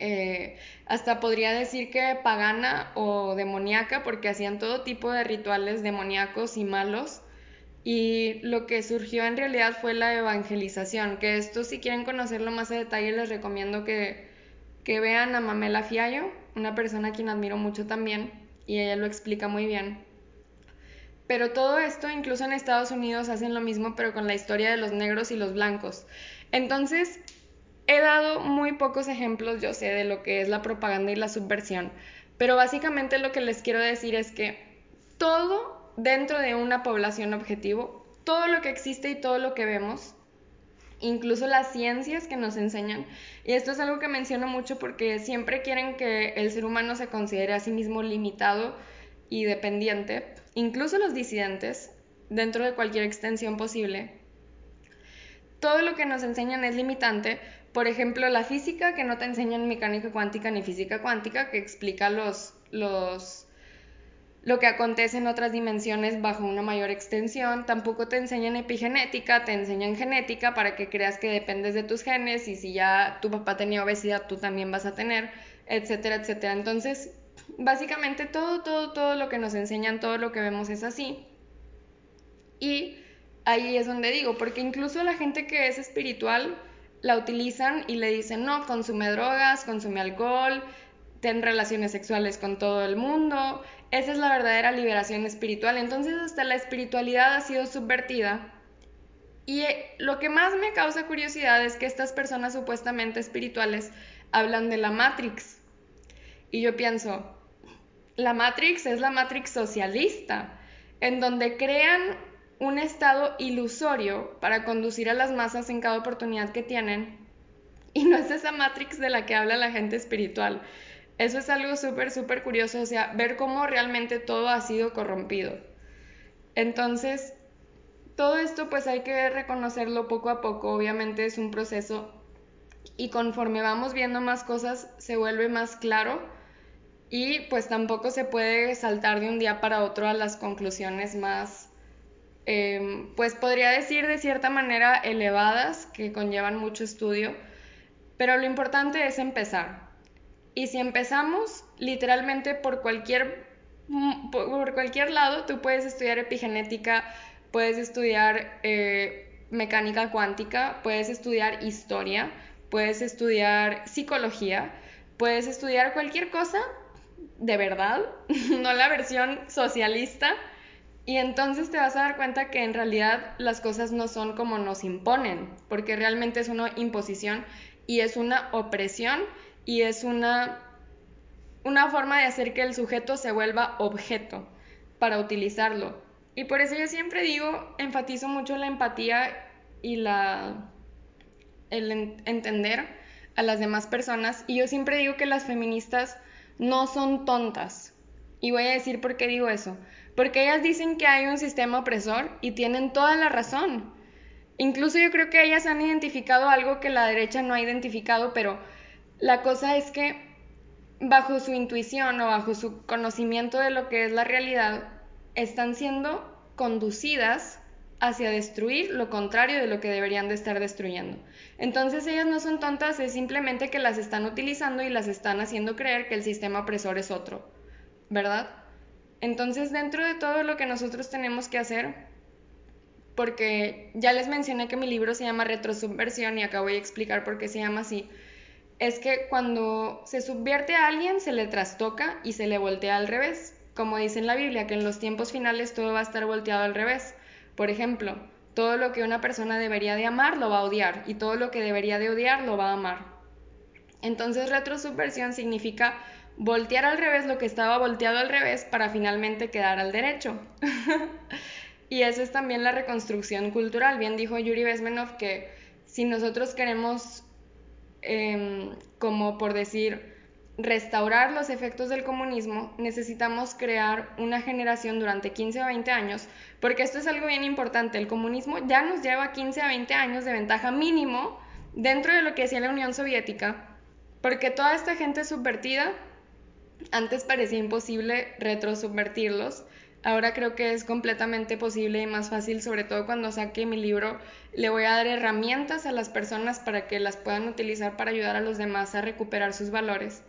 eh, hasta podría decir que pagana o demoníaca, porque hacían todo tipo de rituales demoníacos y malos. Y lo que surgió en realidad fue la evangelización, que esto si quieren conocerlo más a detalle les recomiendo que, que vean a Mamela Fiallo, una persona a quien admiro mucho también, y ella lo explica muy bien. Pero todo esto, incluso en Estados Unidos, hacen lo mismo, pero con la historia de los negros y los blancos. Entonces, he dado muy pocos ejemplos, yo sé, de lo que es la propaganda y la subversión, pero básicamente lo que les quiero decir es que todo dentro de una población objetivo, todo lo que existe y todo lo que vemos, incluso las ciencias que nos enseñan. Y esto es algo que menciono mucho porque siempre quieren que el ser humano se considere a sí mismo limitado y dependiente, incluso los disidentes, dentro de cualquier extensión posible. Todo lo que nos enseñan es limitante. Por ejemplo, la física, que no te enseñan mecánica cuántica ni física cuántica, que explica los, los lo que acontece en otras dimensiones bajo una mayor extensión. Tampoco te enseñan epigenética, te enseñan genética para que creas que dependes de tus genes y si ya tu papá tenía obesidad, tú también vas a tener, etcétera, etcétera. Entonces, básicamente todo, todo, todo lo que nos enseñan, todo lo que vemos es así. Y ahí es donde digo, porque incluso la gente que es espiritual la utilizan y le dicen, no, consume drogas, consume alcohol, ten relaciones sexuales con todo el mundo, esa es la verdadera liberación espiritual. Entonces hasta la espiritualidad ha sido subvertida. Y eh, lo que más me causa curiosidad es que estas personas supuestamente espirituales hablan de la Matrix. Y yo pienso, la Matrix es la Matrix socialista, en donde crean un estado ilusorio para conducir a las masas en cada oportunidad que tienen. Y no es esa Matrix de la que habla la gente espiritual. Eso es algo súper, súper curioso, o sea, ver cómo realmente todo ha sido corrompido. Entonces, todo esto pues hay que reconocerlo poco a poco, obviamente es un proceso y conforme vamos viendo más cosas se vuelve más claro y pues tampoco se puede saltar de un día para otro a las conclusiones más, em, pues podría decir de cierta manera elevadas que conllevan mucho estudio, pero lo importante es empezar. Y si empezamos literalmente por cualquier, mm, por cualquier lado, tú puedes estudiar epigenética, puedes estudiar eh, mecánica cuántica, puedes estudiar historia, puedes estudiar psicología, puedes estudiar cualquier cosa de verdad, *laughs* no la versión socialista, y entonces te vas a dar cuenta que en realidad las cosas no son como nos imponen, porque realmente es una imposición y es una opresión y es una, una forma de hacer que el sujeto se vuelva objeto para utilizarlo. Y por eso yo siempre digo, enfatizo mucho la empatía y la el entender a las demás personas y yo siempre digo que las feministas no son tontas. Y voy a decir por qué digo eso. Porque ellas dicen que hay un sistema opresor y tienen toda la razón. Incluso yo creo que ellas han identificado algo que la derecha no ha identificado, pero la cosa es que bajo su intuición o bajo su conocimiento de lo que es la realidad, están siendo conducidas hacia destruir lo contrario de lo que deberían de estar destruyendo. Entonces ellas no son tontas, es simplemente que las están utilizando y las están haciendo creer que el sistema opresor es otro, ¿verdad? Entonces dentro de todo lo que nosotros tenemos que hacer, porque ya les mencioné que mi libro se llama Retrosubversión y acá voy a explicar por qué se llama así, es que cuando se subvierte a alguien se le trastoca y se le voltea al revés. Como dice en la Biblia, que en los tiempos finales todo va a estar volteado al revés. Por ejemplo, todo lo que una persona debería de amar lo va a odiar y todo lo que debería de odiar lo va a amar. Entonces retrosubversión significa voltear al revés lo que estaba volteado al revés para finalmente quedar al derecho. *laughs* y eso es también la reconstrucción cultural. Bien dijo Yuri Bezmenov que si nosotros queremos, em, como por decir, restaurar los efectos del comunismo, necesitamos crear una generación durante 15 o 20 años, porque esto es algo bien importante, el comunismo ya nos lleva 15 a 20 años de ventaja mínimo dentro de lo que hacía la Unión Soviética, porque toda esta gente subvertida, antes parecía imposible retrosubvertirlos, ahora creo que es completamente posible y más fácil, sobre todo cuando saque mi libro, le voy a dar herramientas a las personas para que las puedan utilizar para ayudar a los demás a recuperar sus valores.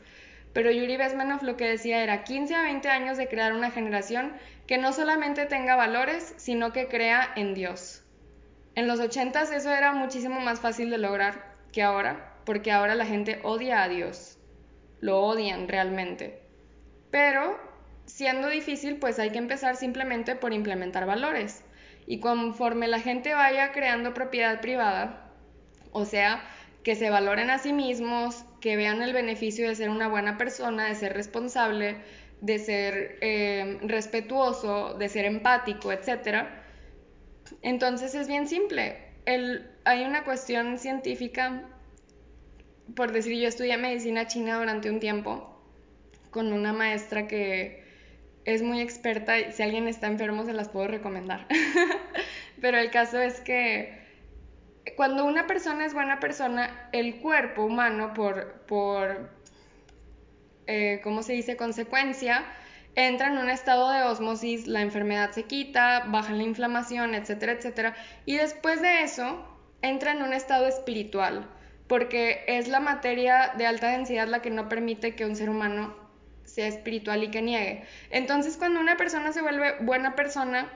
Pero Yuri Besmanov lo que decía era 15 a 20 años de crear una generación que no solamente tenga valores, sino que crea en Dios. En los 80 eso era muchísimo más fácil de lograr que ahora, porque ahora la gente odia a Dios. Lo odian realmente. Pero siendo difícil, pues hay que empezar simplemente por implementar valores. Y conforme la gente vaya creando propiedad privada, o sea, que se valoren a sí mismos, que vean el beneficio de ser una buena persona, de ser responsable, de ser eh, respetuoso, de ser empático, etc. Entonces es bien simple. hay una cuestión científica, por decir, yo estudié medicina china durante un tiempo con una maestra que es muy experta y si alguien está enfermo se las puedo recomendar. *laughs* Pero el caso es que cuando una persona es buena persona, el cuerpo humano, por, por eh, ¿cómo se dice?, consecuencia, entra en un estado de osmosis, la enfermedad se quita, baja la inflamación, etcétera, etcétera. Y después de eso, entra en un estado espiritual, porque es la materia de alta densidad la que no permite que un ser humano sea espiritual y que niegue. Entonces, cuando una persona se vuelve buena persona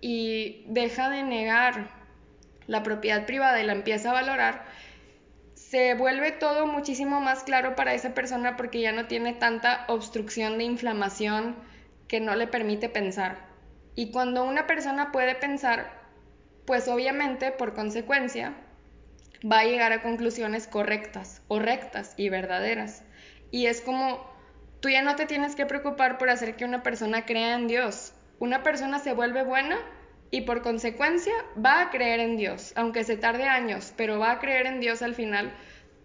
y deja de negar la propiedad privada y la empieza a valorar, se vuelve todo muchísimo más claro para esa persona porque ya no tiene tanta obstrucción de inflamación que no le permite pensar. Y cuando una persona puede pensar, pues obviamente por consecuencia va a llegar a conclusiones correctas o rectas y verdaderas. Y es como tú ya no te tienes que preocupar por hacer que una persona crea en Dios. Una persona se vuelve buena y por consecuencia va a creer en Dios, aunque se tarde años, pero va a creer en Dios al final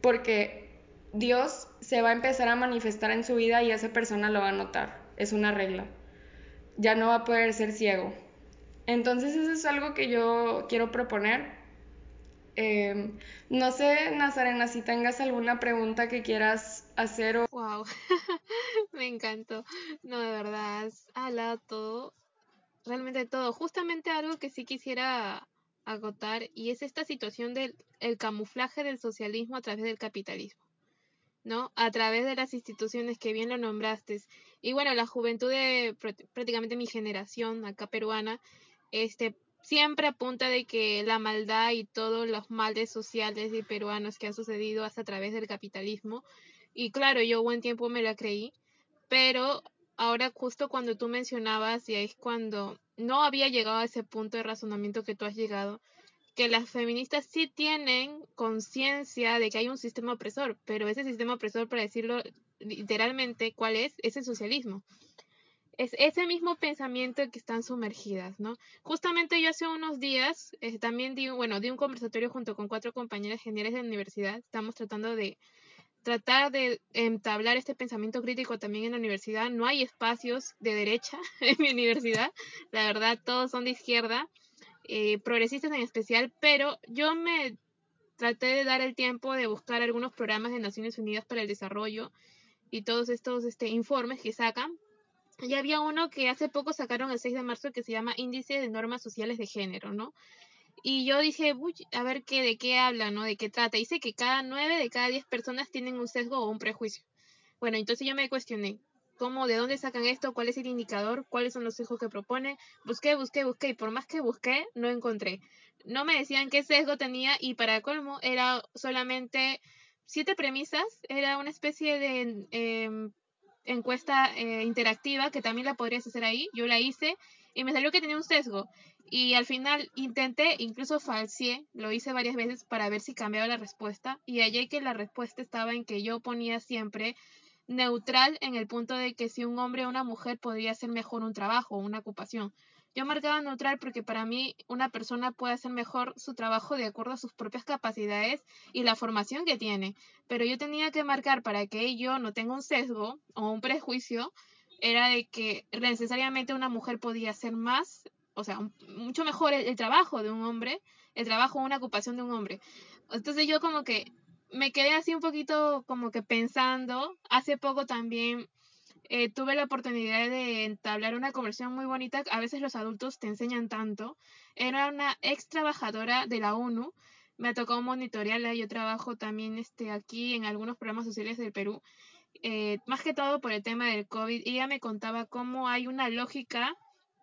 porque Dios se va a empezar a manifestar en su vida y esa persona lo va a notar. Es una regla. Ya no va a poder ser ciego. Entonces eso es algo que yo quiero proponer. Em, no sé, Nazarena, si tengas alguna pregunta que quieras hacer o... Wow, *laughs* me encantó. No, de verdad, has hablado todo realmente todo. Justamente algo que sí quisiera agotar y es esta situación del el camuflaje del socialismo a través del capitalismo, ¿no? A través de las instituciones que bien lo nombraste. Y bueno, la juventud de prácticamente mi generación acá peruana, este siempre apunta de que la maldad y todos los males sociales y peruanos que han sucedido hasta a través del capitalismo. Y claro, yo buen tiempo me la creí, pero ahora justo cuando tú mencionabas, y es cuando no había llegado a ese punto de razonamiento que tú has llegado, que las feministas sí tienen conciencia de que hay un sistema opresor, pero ese sistema opresor, para decirlo literalmente, ¿cuál es? Es el socialismo. Es ese mismo pensamiento que están sumergidas, ¿no? Justamente yo hace unos días eh, también di, bueno, di un conversatorio junto con cuatro compañeras generales de la universidad. Estamos tratando de tratar de entablar este pensamiento crítico también en la universidad. No hay espacios de derecha *laughs* en mi universidad, la verdad, todos son de izquierda, eh, progresistas en especial, pero yo me traté de dar el tiempo de buscar algunos programas de Naciones Unidas para el Desarrollo y todos estos este, informes que sacan. Y había uno que hace poco sacaron el 6 de marzo que se llama Índice de Normas Sociales de Género, ¿no? Y yo dije, a ver qué, de qué habla, ¿no? De qué trata. Dice que cada nueve de cada diez personas tienen un sesgo o un prejuicio. Bueno, entonces yo me cuestioné, ¿cómo, de dónde sacan esto? ¿Cuál es el indicador? ¿Cuáles son los sesgos que proponen? Busqué, busqué, busqué y por más que busqué, no encontré. No me decían qué sesgo tenía y para colmo era solamente siete premisas. Era una especie de em, encuesta eh, interactiva que también la podrías hacer ahí. Yo la hice y me salió que tenía un sesgo. Y al final intenté, incluso falseé, lo hice varias veces para ver si cambiaba la respuesta y hallé que la respuesta estaba en que yo ponía siempre neutral en el punto de que si un hombre o una mujer podría hacer mejor un trabajo o una ocupación. Yo marcaba neutral porque para mí una persona puede hacer mejor su trabajo de acuerdo a sus propias capacidades y la formación que tiene. Pero yo tenía que marcar para que yo no tenga un sesgo o un prejuicio, era de que necesariamente una mujer podía hacer más, o sea, mucho mejor el, trabajo de un hombre, el trabajo una ocupación de un hombre. Entonces yo como que me quedé así un poquito como que pensando. Hace poco también eh, tuve la oportunidad de entablar una conversación muy bonita. A veces los adultos te enseñan tanto. Era una ex trabajadora de la ONU. Me tocado monitorearla. Yo trabajo también este, aquí en algunos programas sociales del Perú. Eh, más que todo por el tema del COVID. Ella me contaba cómo hay una lógica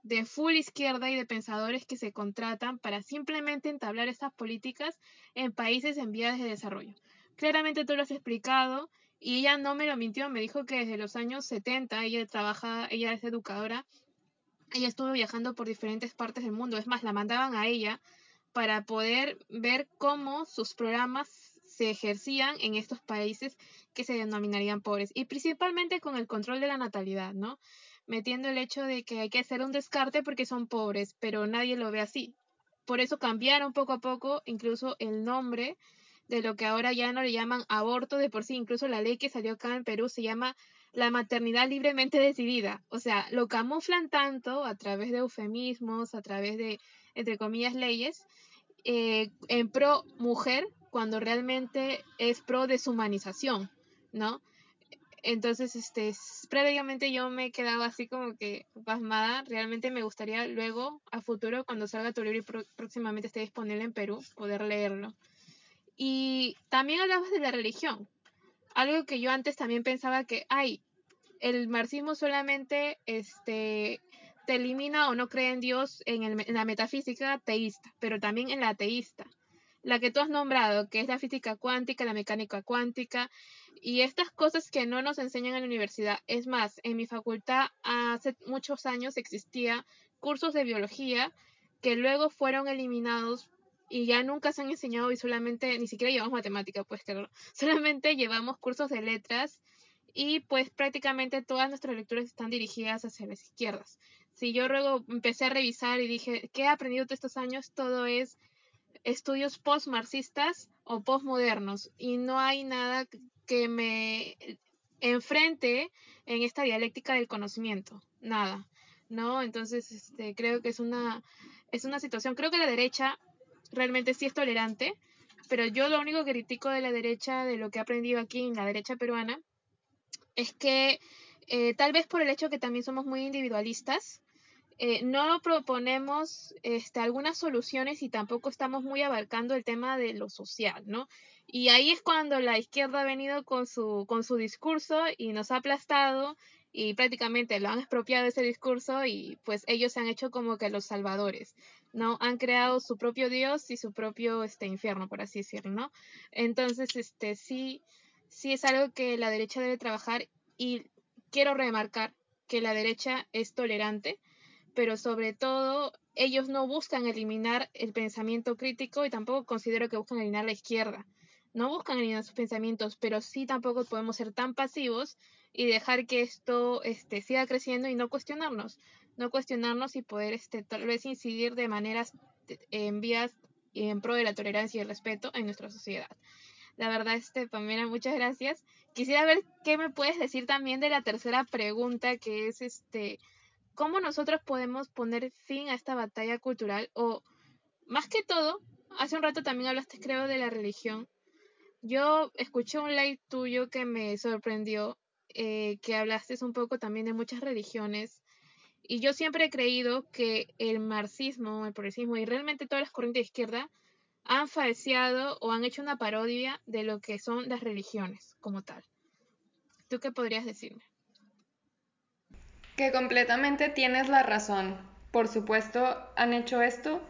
de full izquierda y de pensadores que se contratan para simplemente entablar estas políticas en países en vías de desarrollo. Claramente tú lo has explicado y ella no me lo mintió, me dijo que desde los años 70 ella trabaja, ella es educadora, ella estuvo viajando por diferentes partes del mundo, es más, la mandaban a ella para poder ver cómo sus programas se ejercían en estos países que se denominarían pobres y principalmente con el control de la natalidad, ¿no? Metiendo el hecho de que hay que hacer un descarte porque son pobres, pero nadie lo ve así. Por eso cambiaron poco a poco incluso el nombre de lo que ahora ya no le llaman aborto de por sí, incluso la ley que salió acá en Perú se llama la maternidad libremente decidida. O sea, lo camuflan tanto a través de eufemismos, a través de, entre comillas, leyes, eh, en pro mujer, cuando realmente es pro deshumanización, ¿no? Entonces, este, previamente yo me he quedado así como que pasmada. Realmente me gustaría luego, a futuro, cuando salga tu libro y próximamente esté disponible en Perú, poder leerlo. Y también hablabas de la religión. Algo que yo antes también pensaba que, ay, el marxismo solamente este, te elimina o no cree en Dios en, en la metafísica teísta, pero también en la ateísta. La que tú has nombrado, que es la física cuántica, la mecánica cuántica, y estas cosas que no nos enseñan en la universidad. Es más, en mi facultad hace muchos años existía cursos de biología que luego fueron eliminados y ya nunca se han enseñado y solamente, ni siquiera llevamos matemática, pues claro, *laughs* solamente llevamos cursos de letras y pues prácticamente todas nuestras lecturas están dirigidas hacia las izquierdas. Si yo luego empecé a revisar y dije, ¿qué he aprendido estos años? Todo es estudios post-marxistas o post-modernos y no hay nada que me enfrente en esta dialéctica del conocimiento, nada, ¿no? Entonces, este, creo que es una, es una situación, creo que la derecha realmente sí es tolerante, pero yo lo único que critico de la derecha, de lo que he aprendido aquí en la derecha peruana, es que eh, tal vez por el hecho que también somos muy individualistas, eh, no proponemos este, algunas soluciones y tampoco estamos muy abarcando el tema de lo social, ¿no? Y ahí es cuando la izquierda ha venido con su, con su discurso y nos ha aplastado y prácticamente lo han expropiado ese discurso y pues ellos se han hecho como que los salvadores, ¿no? Han creado su propio Dios y su propio este infierno, por así decirlo, ¿no? Entonces, este sí, sí es algo que la derecha debe trabajar y quiero remarcar que la derecha es tolerante, pero sobre todo ellos no buscan eliminar el pensamiento crítico y tampoco considero que buscan eliminar la izquierda. No buscan eliminar sus pensamientos, pero sí tampoco podemos ser tan pasivos y dejar que esto este, siga creciendo y no cuestionarnos, no cuestionarnos y poder este, tal vez incidir de maneras en vías y en pro de la tolerancia y el respeto en nuestra sociedad. La verdad, este, Pamela, muchas gracias. Quisiera ver qué me puedes decir también de la tercera pregunta, que es este, ¿cómo nosotros podemos poner fin a esta batalla cultural? O, más que todo, hace un rato también hablaste, creo, de la religión. Yo escuché un live tuyo que me sorprendió eh, que hablaste un poco también de muchas religiones. Y yo siempre he creído que el marxismo, el progresismo y realmente todas las corrientes de izquierda han falseado o han hecho una parodia de lo que son las religiones como tal. ¿Tú qué podrías decirme? Que completamente tienes la razón. Por supuesto, han hecho esto,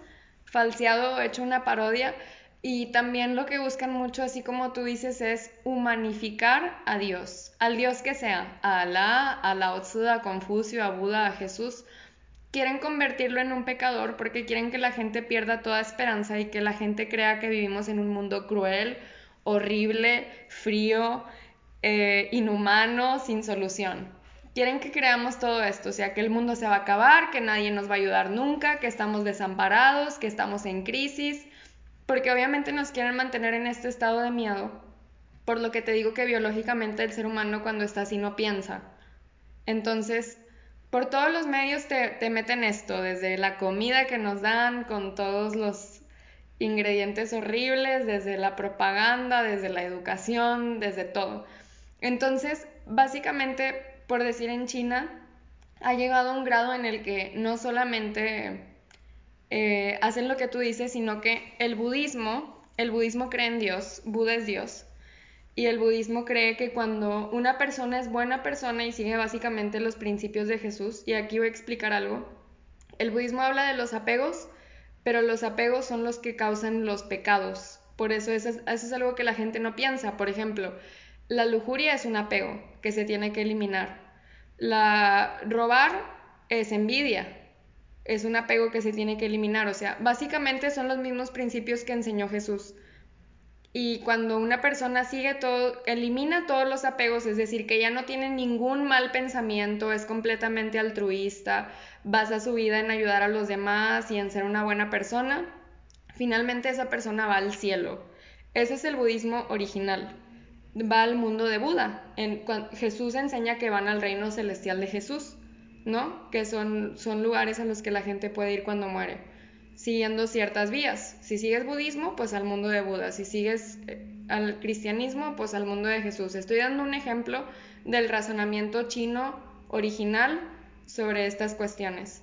falseado, hecho una parodia, y también lo que buscan mucho, así como tú dices, es humanificar a Dios, al Dios que sea, a Alá, a Lao a Confucio, a Buda, a Jesús. Quieren convertirlo en un pecador porque quieren que la gente pierda toda esperanza y que la gente crea que vivimos en un mundo cruel, horrible, frío, eh, inhumano, sin solución. Quieren que creamos todo esto, o sea, que el mundo se va a acabar, que nadie nos va a ayudar nunca, que estamos desamparados, que estamos en crisis, porque obviamente nos quieren mantener en este estado de miedo, por lo que te digo que biológicamente el ser humano cuando está así no piensa. Entonces, por todos los medios te, te meten esto, desde la comida que nos dan, con todos los ingredientes horribles, desde la propaganda, desde la educación, desde todo. Entonces, básicamente por decir en China, ha llegado a un grado en el que no solamente eh, hacen lo que tú dices, sino que el budismo, el budismo cree en Dios, Buda es Dios, y el budismo cree que cuando una persona es buena persona y sigue básicamente los principios de Jesús, y aquí voy a explicar algo, el budismo habla de los apegos, pero los apegos son los que causan los pecados. Por eso eso es, eso es algo que la gente no piensa. Por ejemplo, la lujuria es un apego que se tiene que eliminar. La robar es envidia, es un apego que se tiene que eliminar. O sea, básicamente son los mismos principios que enseñó Jesús. Y cuando una persona sigue todo, elimina todos los apegos, es decir, que ya no tiene ningún mal pensamiento, es completamente altruista, basa su vida en ayudar a los demás y en ser una buena persona, finalmente esa persona va al cielo. Ese es el budismo original va al mundo de Buda. En, Jesús enseña que van al reino celestial de Jesús, ¿no? Que son, son lugares a los que la gente puede ir cuando muere, siguiendo ciertas vías. Si sigues budismo, pues al mundo de Buda. Si sigues eh, al cristianismo, pues al mundo de Jesús. Estoy dando un ejemplo del razonamiento chino original sobre estas cuestiones.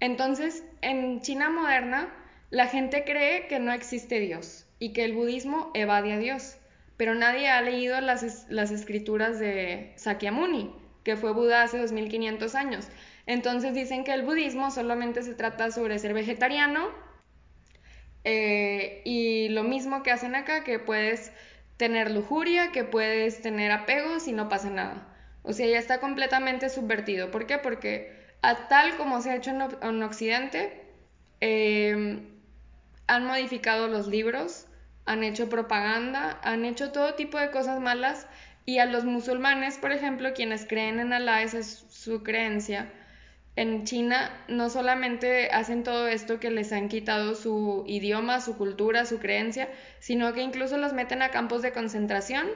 Entonces, en China moderna, la gente cree que no existe Dios y que el budismo evade a Dios pero nadie ha leído las, escrituras de Sakyamuni, que fue Buda hace 2500 años. Entonces dicen que el budismo solamente se trata sobre ser vegetariano eh, y lo mismo que hacen acá, que puedes tener lujuria, que puedes tener apegos y no pasa nada. O sea, ya está completamente subvertido. ¿Por qué? Porque a tal como se ha hecho en, Occidente, eh, han modificado los libros, han hecho propaganda, han hecho todo tipo de cosas malas y a los musulmanes, por ejemplo, quienes creen en Alá, esa es su creencia, en China no solamente hacen todo esto que les han quitado su idioma, su cultura, su creencia, sino que incluso los meten a campos de concentración,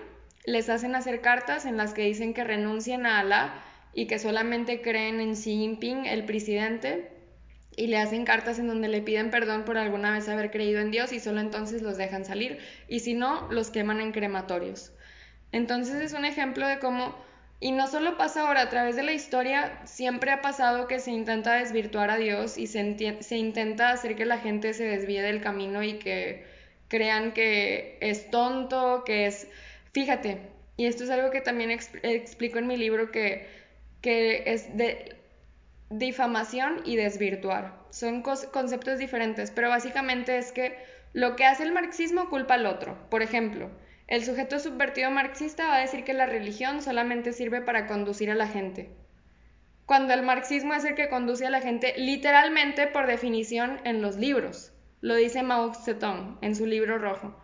les hacen hacer cartas en las que dicen que renuncien a Alá y que solamente creen en Xi Jinping, el presidente, y le hacen cartas en donde le piden perdón por alguna vez haber creído en Dios y solo entonces los dejan salir y si no, los queman en crematorios. Entonces es un ejemplo de cómo, y no solo pasa ahora, a través de la historia siempre ha pasado que se intenta desvirtuar a Dios y se, se intenta hacer que la gente se desvíe del camino y que crean que es tonto, que es... Fíjate, y esto es algo que también explico en mi libro que, que es de difamación y desvirtuar. Son conceptos diferentes, pero básicamente es que lo que hace el marxismo culpa al otro. Por ejemplo, el sujeto subvertido marxista va a decir que la religión solamente sirve para conducir a la gente. Cuando el marxismo es el que conduce a la gente literalmente por definición en los libros. Lo dice Mao Zedong en su libro rojo.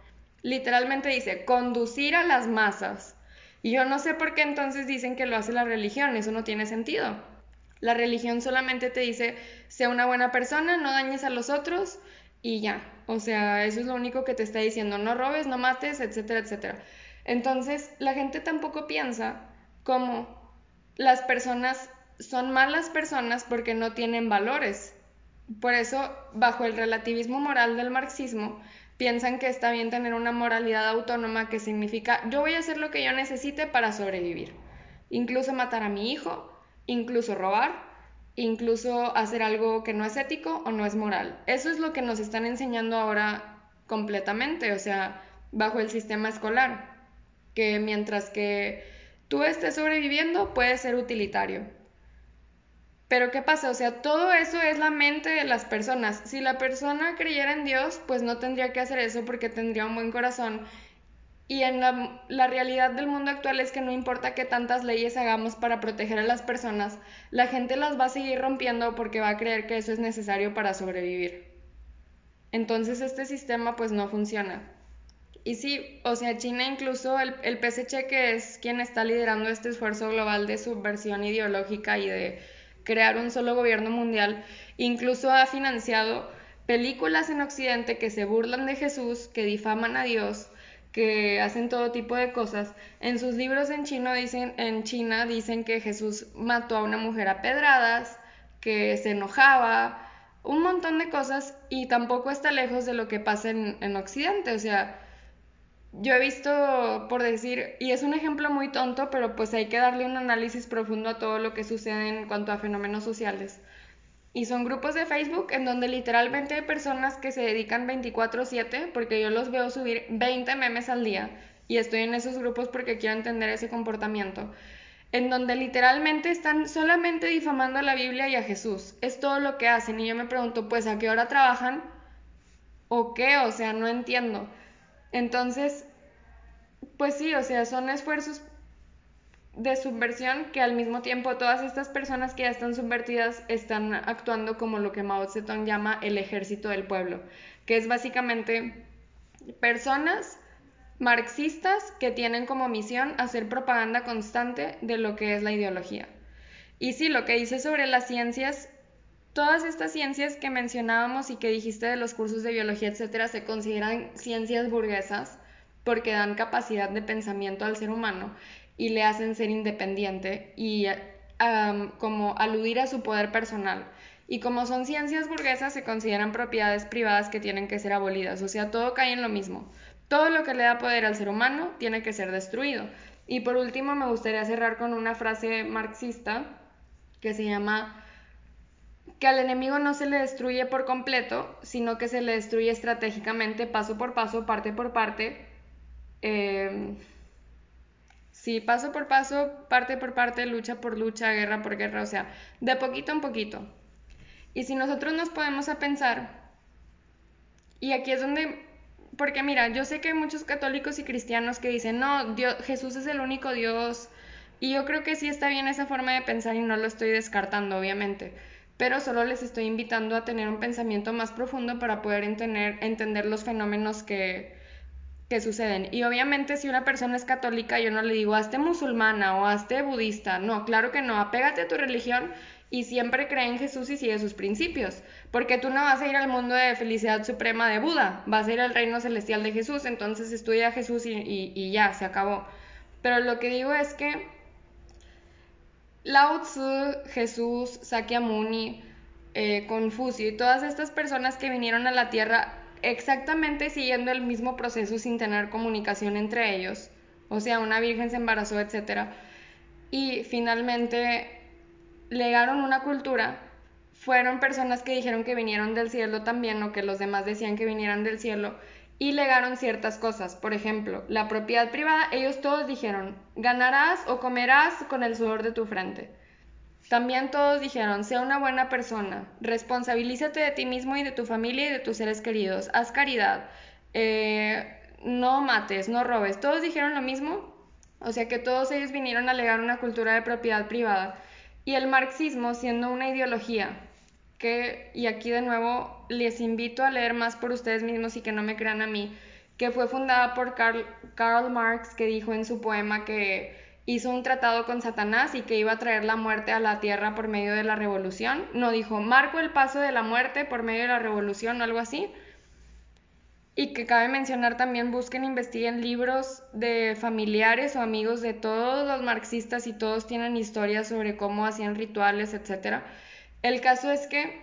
Literalmente dice conducir a las masas. Y yo no sé por qué entonces dicen que lo hace la religión, eso no tiene sentido. La religión solamente te dice, sea una buena persona, no dañes a los otros y ya. O sea, eso es lo único que te está diciendo, no robes, no mates, etcétera, etcétera. Entonces, la gente tampoco piensa como las personas son malas personas porque no tienen valores. Por eso, bajo el relativismo moral del marxismo, piensan que está bien tener una moralidad autónoma que significa yo voy a hacer lo que yo necesite para sobrevivir. Incluso matar a mi hijo, incluso robar, incluso hacer algo que no es ético o no es moral. Eso es lo que nos están enseñando ahora completamente, o sea, bajo el sistema escolar, que mientras que tú estés sobreviviendo puede ser utilitario. Pero ¿qué pasa? O sea, todo eso es la mente de las personas. Si la persona creyera en Dios, pues no tendría que hacer eso porque tendría un buen corazón y en la, realidad del mundo actual es que no importa qué tantas leyes hagamos para proteger a las personas, la gente las va a seguir rompiendo porque va a creer que eso es necesario para sobrevivir. Entonces este sistema pues no funciona. Y sí, o sea, China incluso el, el PSC, que es quien está liderando este esfuerzo global de subversión ideológica y de crear un solo gobierno mundial, incluso ha financiado películas en Occidente que se burlan de Jesús, que difaman a Dios, que hacen todo tipo de cosas. En sus libros en chino dicen, en China dicen que Jesús mató a una mujer a pedradas, que se enojaba, un montón de cosas y tampoco está lejos de lo que pasa en, en Occidente. O sea, yo he visto, por decir, y es un ejemplo muy tonto, pero pues hay que darle un análisis profundo a todo lo que sucede en cuanto a fenómenos sociales. Y son grupos de Facebook en donde literalmente hay personas que se dedican 24/7, porque yo los veo subir 20 memes al día, y estoy en esos grupos porque quiero entender ese comportamiento, en donde literalmente están solamente difamando a la Biblia y a Jesús. Es todo lo que hacen. Y yo me pregunto, pues, ¿a qué hora trabajan? ¿O qué? O sea, no entiendo. Entonces, pues sí, o sea, son esfuerzos de subversión que al mismo tiempo todas estas personas que ya están subvertidas están actuando como lo que Mao Zedong llama el ejército del pueblo, que es básicamente personas marxistas que tienen como misión hacer propaganda constante de lo que es la ideología. Y sí, lo que dice sobre las ciencias, todas estas ciencias que mencionábamos y que dijiste de los cursos de biología, etcétera, se consideran ciencias burguesas porque dan capacidad de pensamiento al ser humano y le hacen ser independiente y como aludir a su poder personal. Y como son ciencias burguesas, se consideran propiedades privadas que tienen que ser abolidas. O sea, todo cae en lo mismo. Todo lo que le da poder al ser humano tiene que ser destruido. Y por último, me gustaría cerrar con una frase marxista que se llama que al enemigo no se le destruye por completo, sino que se le destruye estratégicamente, paso por paso, parte por parte. Eh, Sí, paso por paso, parte por parte, lucha por lucha, guerra por guerra, o sea, de poquito en poquito. Y si nosotros nos podemos a pensar, y aquí es donde, porque mira, yo sé que hay muchos católicos y cristianos que dicen, no, Dios, Jesús es el único Dios, y yo creo que sí está bien esa forma de pensar y no lo estoy descartando, obviamente, pero solo les estoy invitando a tener un pensamiento más profundo para poder entender, entender los fenómenos que, que suceden. Y obviamente si una persona es católica, yo no le digo, hazte musulmana o hazte budista. No, claro que no, apégate a tu religión y siempre cree en Jesús y sigue sus principios. Porque tú no vas a ir al mundo de felicidad suprema de Buda, vas a ir al reino celestial de Jesús, entonces estudia a Jesús y, ya, se acabó. Pero lo que digo es que Lao Tzu, Jesús, Sakyamuni, eh, Confucio y todas estas personas que vinieron a la tierra exactamente siguiendo el mismo proceso sin tener comunicación entre ellos. O sea, una virgen se embarazó, etc. Y finalmente legaron una cultura. Fueron personas que dijeron que vinieron del cielo también o que los demás decían que vinieran del cielo y legaron ciertas cosas. Por ejemplo, la propiedad privada, ellos todos dijeron, ganarás o comerás con el sudor de tu frente. También todos dijeron, sea una buena persona, responsabilízate de ti mismo y de tu familia y de tus seres queridos, haz caridad, eh, no mates, no robes. Todos dijeron lo mismo, o sea que todos ellos vinieron a alegar una cultura de propiedad privada. Y el marxismo siendo una ideología que, y aquí de nuevo les invito a leer más por ustedes mismos y que no me crean a mí, que fue fundada por Karl, Karl Marx, que dijo en su poema que hizo un tratado con Satanás y que iba a traer la muerte a la tierra por medio de la revolución. No dijo, marco el paso de la muerte por medio de la revolución o algo así. Y que cabe mencionar también, busquen, investiguen libros de familiares o amigos de todos los marxistas y todos tienen historias sobre cómo hacían rituales, etc. El caso es que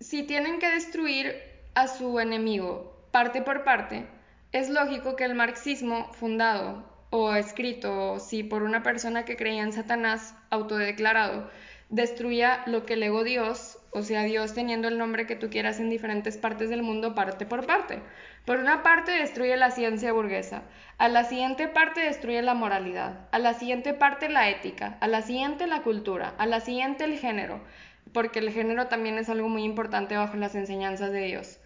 si tienen que destruir a su enemigo parte por parte, es lógico que el marxismo fundado o escrito, si por una persona que creía en Satanás, autodeclarado, destruya lo que legó Dios, o sea, Dios teniendo el nombre que tú quieras en diferentes partes del mundo, parte por parte. Por una parte destruye la ciencia burguesa, a la siguiente parte destruye la moralidad, a la siguiente parte la ética, a la siguiente la cultura, a la siguiente el género, porque el género también es algo muy importante bajo las enseñanzas de Dios.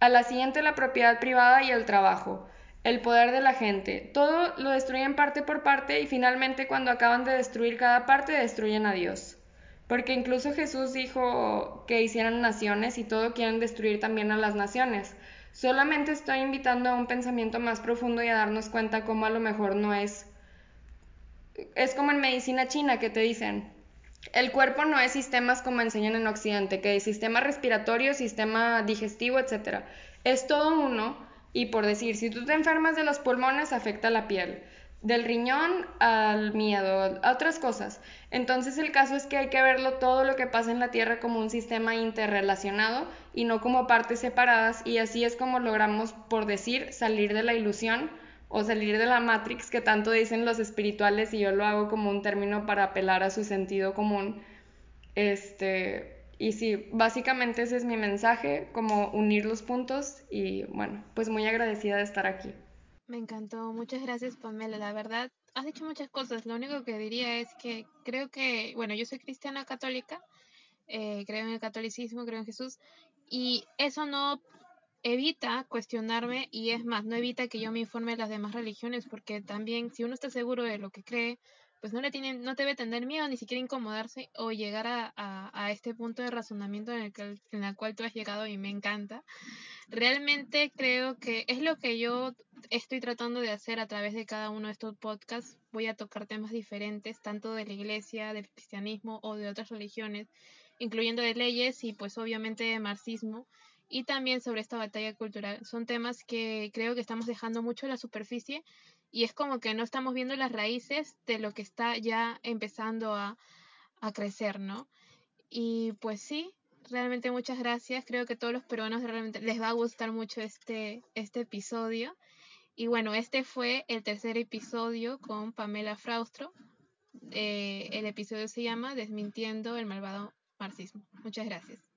A la siguiente la propiedad privada y el trabajo el poder de la gente. Todo lo destruyen parte por parte y finalmente cuando acaban de destruir cada parte destruyen a Dios. Porque incluso Jesús dijo que hicieran naciones y todo quieren destruir también a las naciones. Solamente estoy invitando a un pensamiento más profundo y a darnos cuenta cómo a lo mejor no es... Es como en medicina china que te dicen, el cuerpo no es sistemas como enseñan en Occidente, que es sistema respiratorio, sistema digestivo, etc. Es todo uno y por decir, si tú te enfermas de los pulmones, afecta la piel del riñón al miedo, a otras cosas. Entonces el caso es que hay que verlo todo lo que pasa en la Tierra como un sistema interrelacionado y no como partes separadas y así es como logramos, por decir, salir de la ilusión o salir de la Matrix que tanto dicen los espirituales y yo lo hago como un término para apelar a su sentido común. Este, y sí, básicamente ese es mi mensaje, como unir los puntos y bueno, pues muy agradecida de estar aquí. Me encantó, muchas gracias Pamela, la verdad has dicho muchas cosas, lo único que diría es que creo que, bueno, yo soy cristiana católica, eh, creo en el catolicismo, creo en Jesús, y eso no evita cuestionarme y es más, no evita que yo me informe de las demás religiones, porque también si uno está seguro de lo que cree, pues no le tiene, no debe tener miedo, ni siquiera incomodarse o llegar a, a, este punto de razonamiento en el, que, en el cual tú has llegado y me encanta. Realmente creo que es lo que yo estoy tratando de hacer a través de cada uno de estos podcasts. Voy a tocar temas diferentes, tanto de la iglesia, del cristianismo o de otras religiones, incluyendo de leyes y pues obviamente de marxismo y también sobre esta batalla cultural. Son temas que creo que estamos dejando mucho en la superficie y es como que no estamos viendo las raíces de lo que está ya empezando a, a crecer, ¿no? Y pues sí, realmente muchas gracias. Creo que a todos los peruanos realmente les va a gustar mucho este, este episodio. Y bueno, este fue el tercer episodio con Pamela Fraustro. Eh, el episodio se llama Desmintiendo el malvado marxismo. Muchas gracias.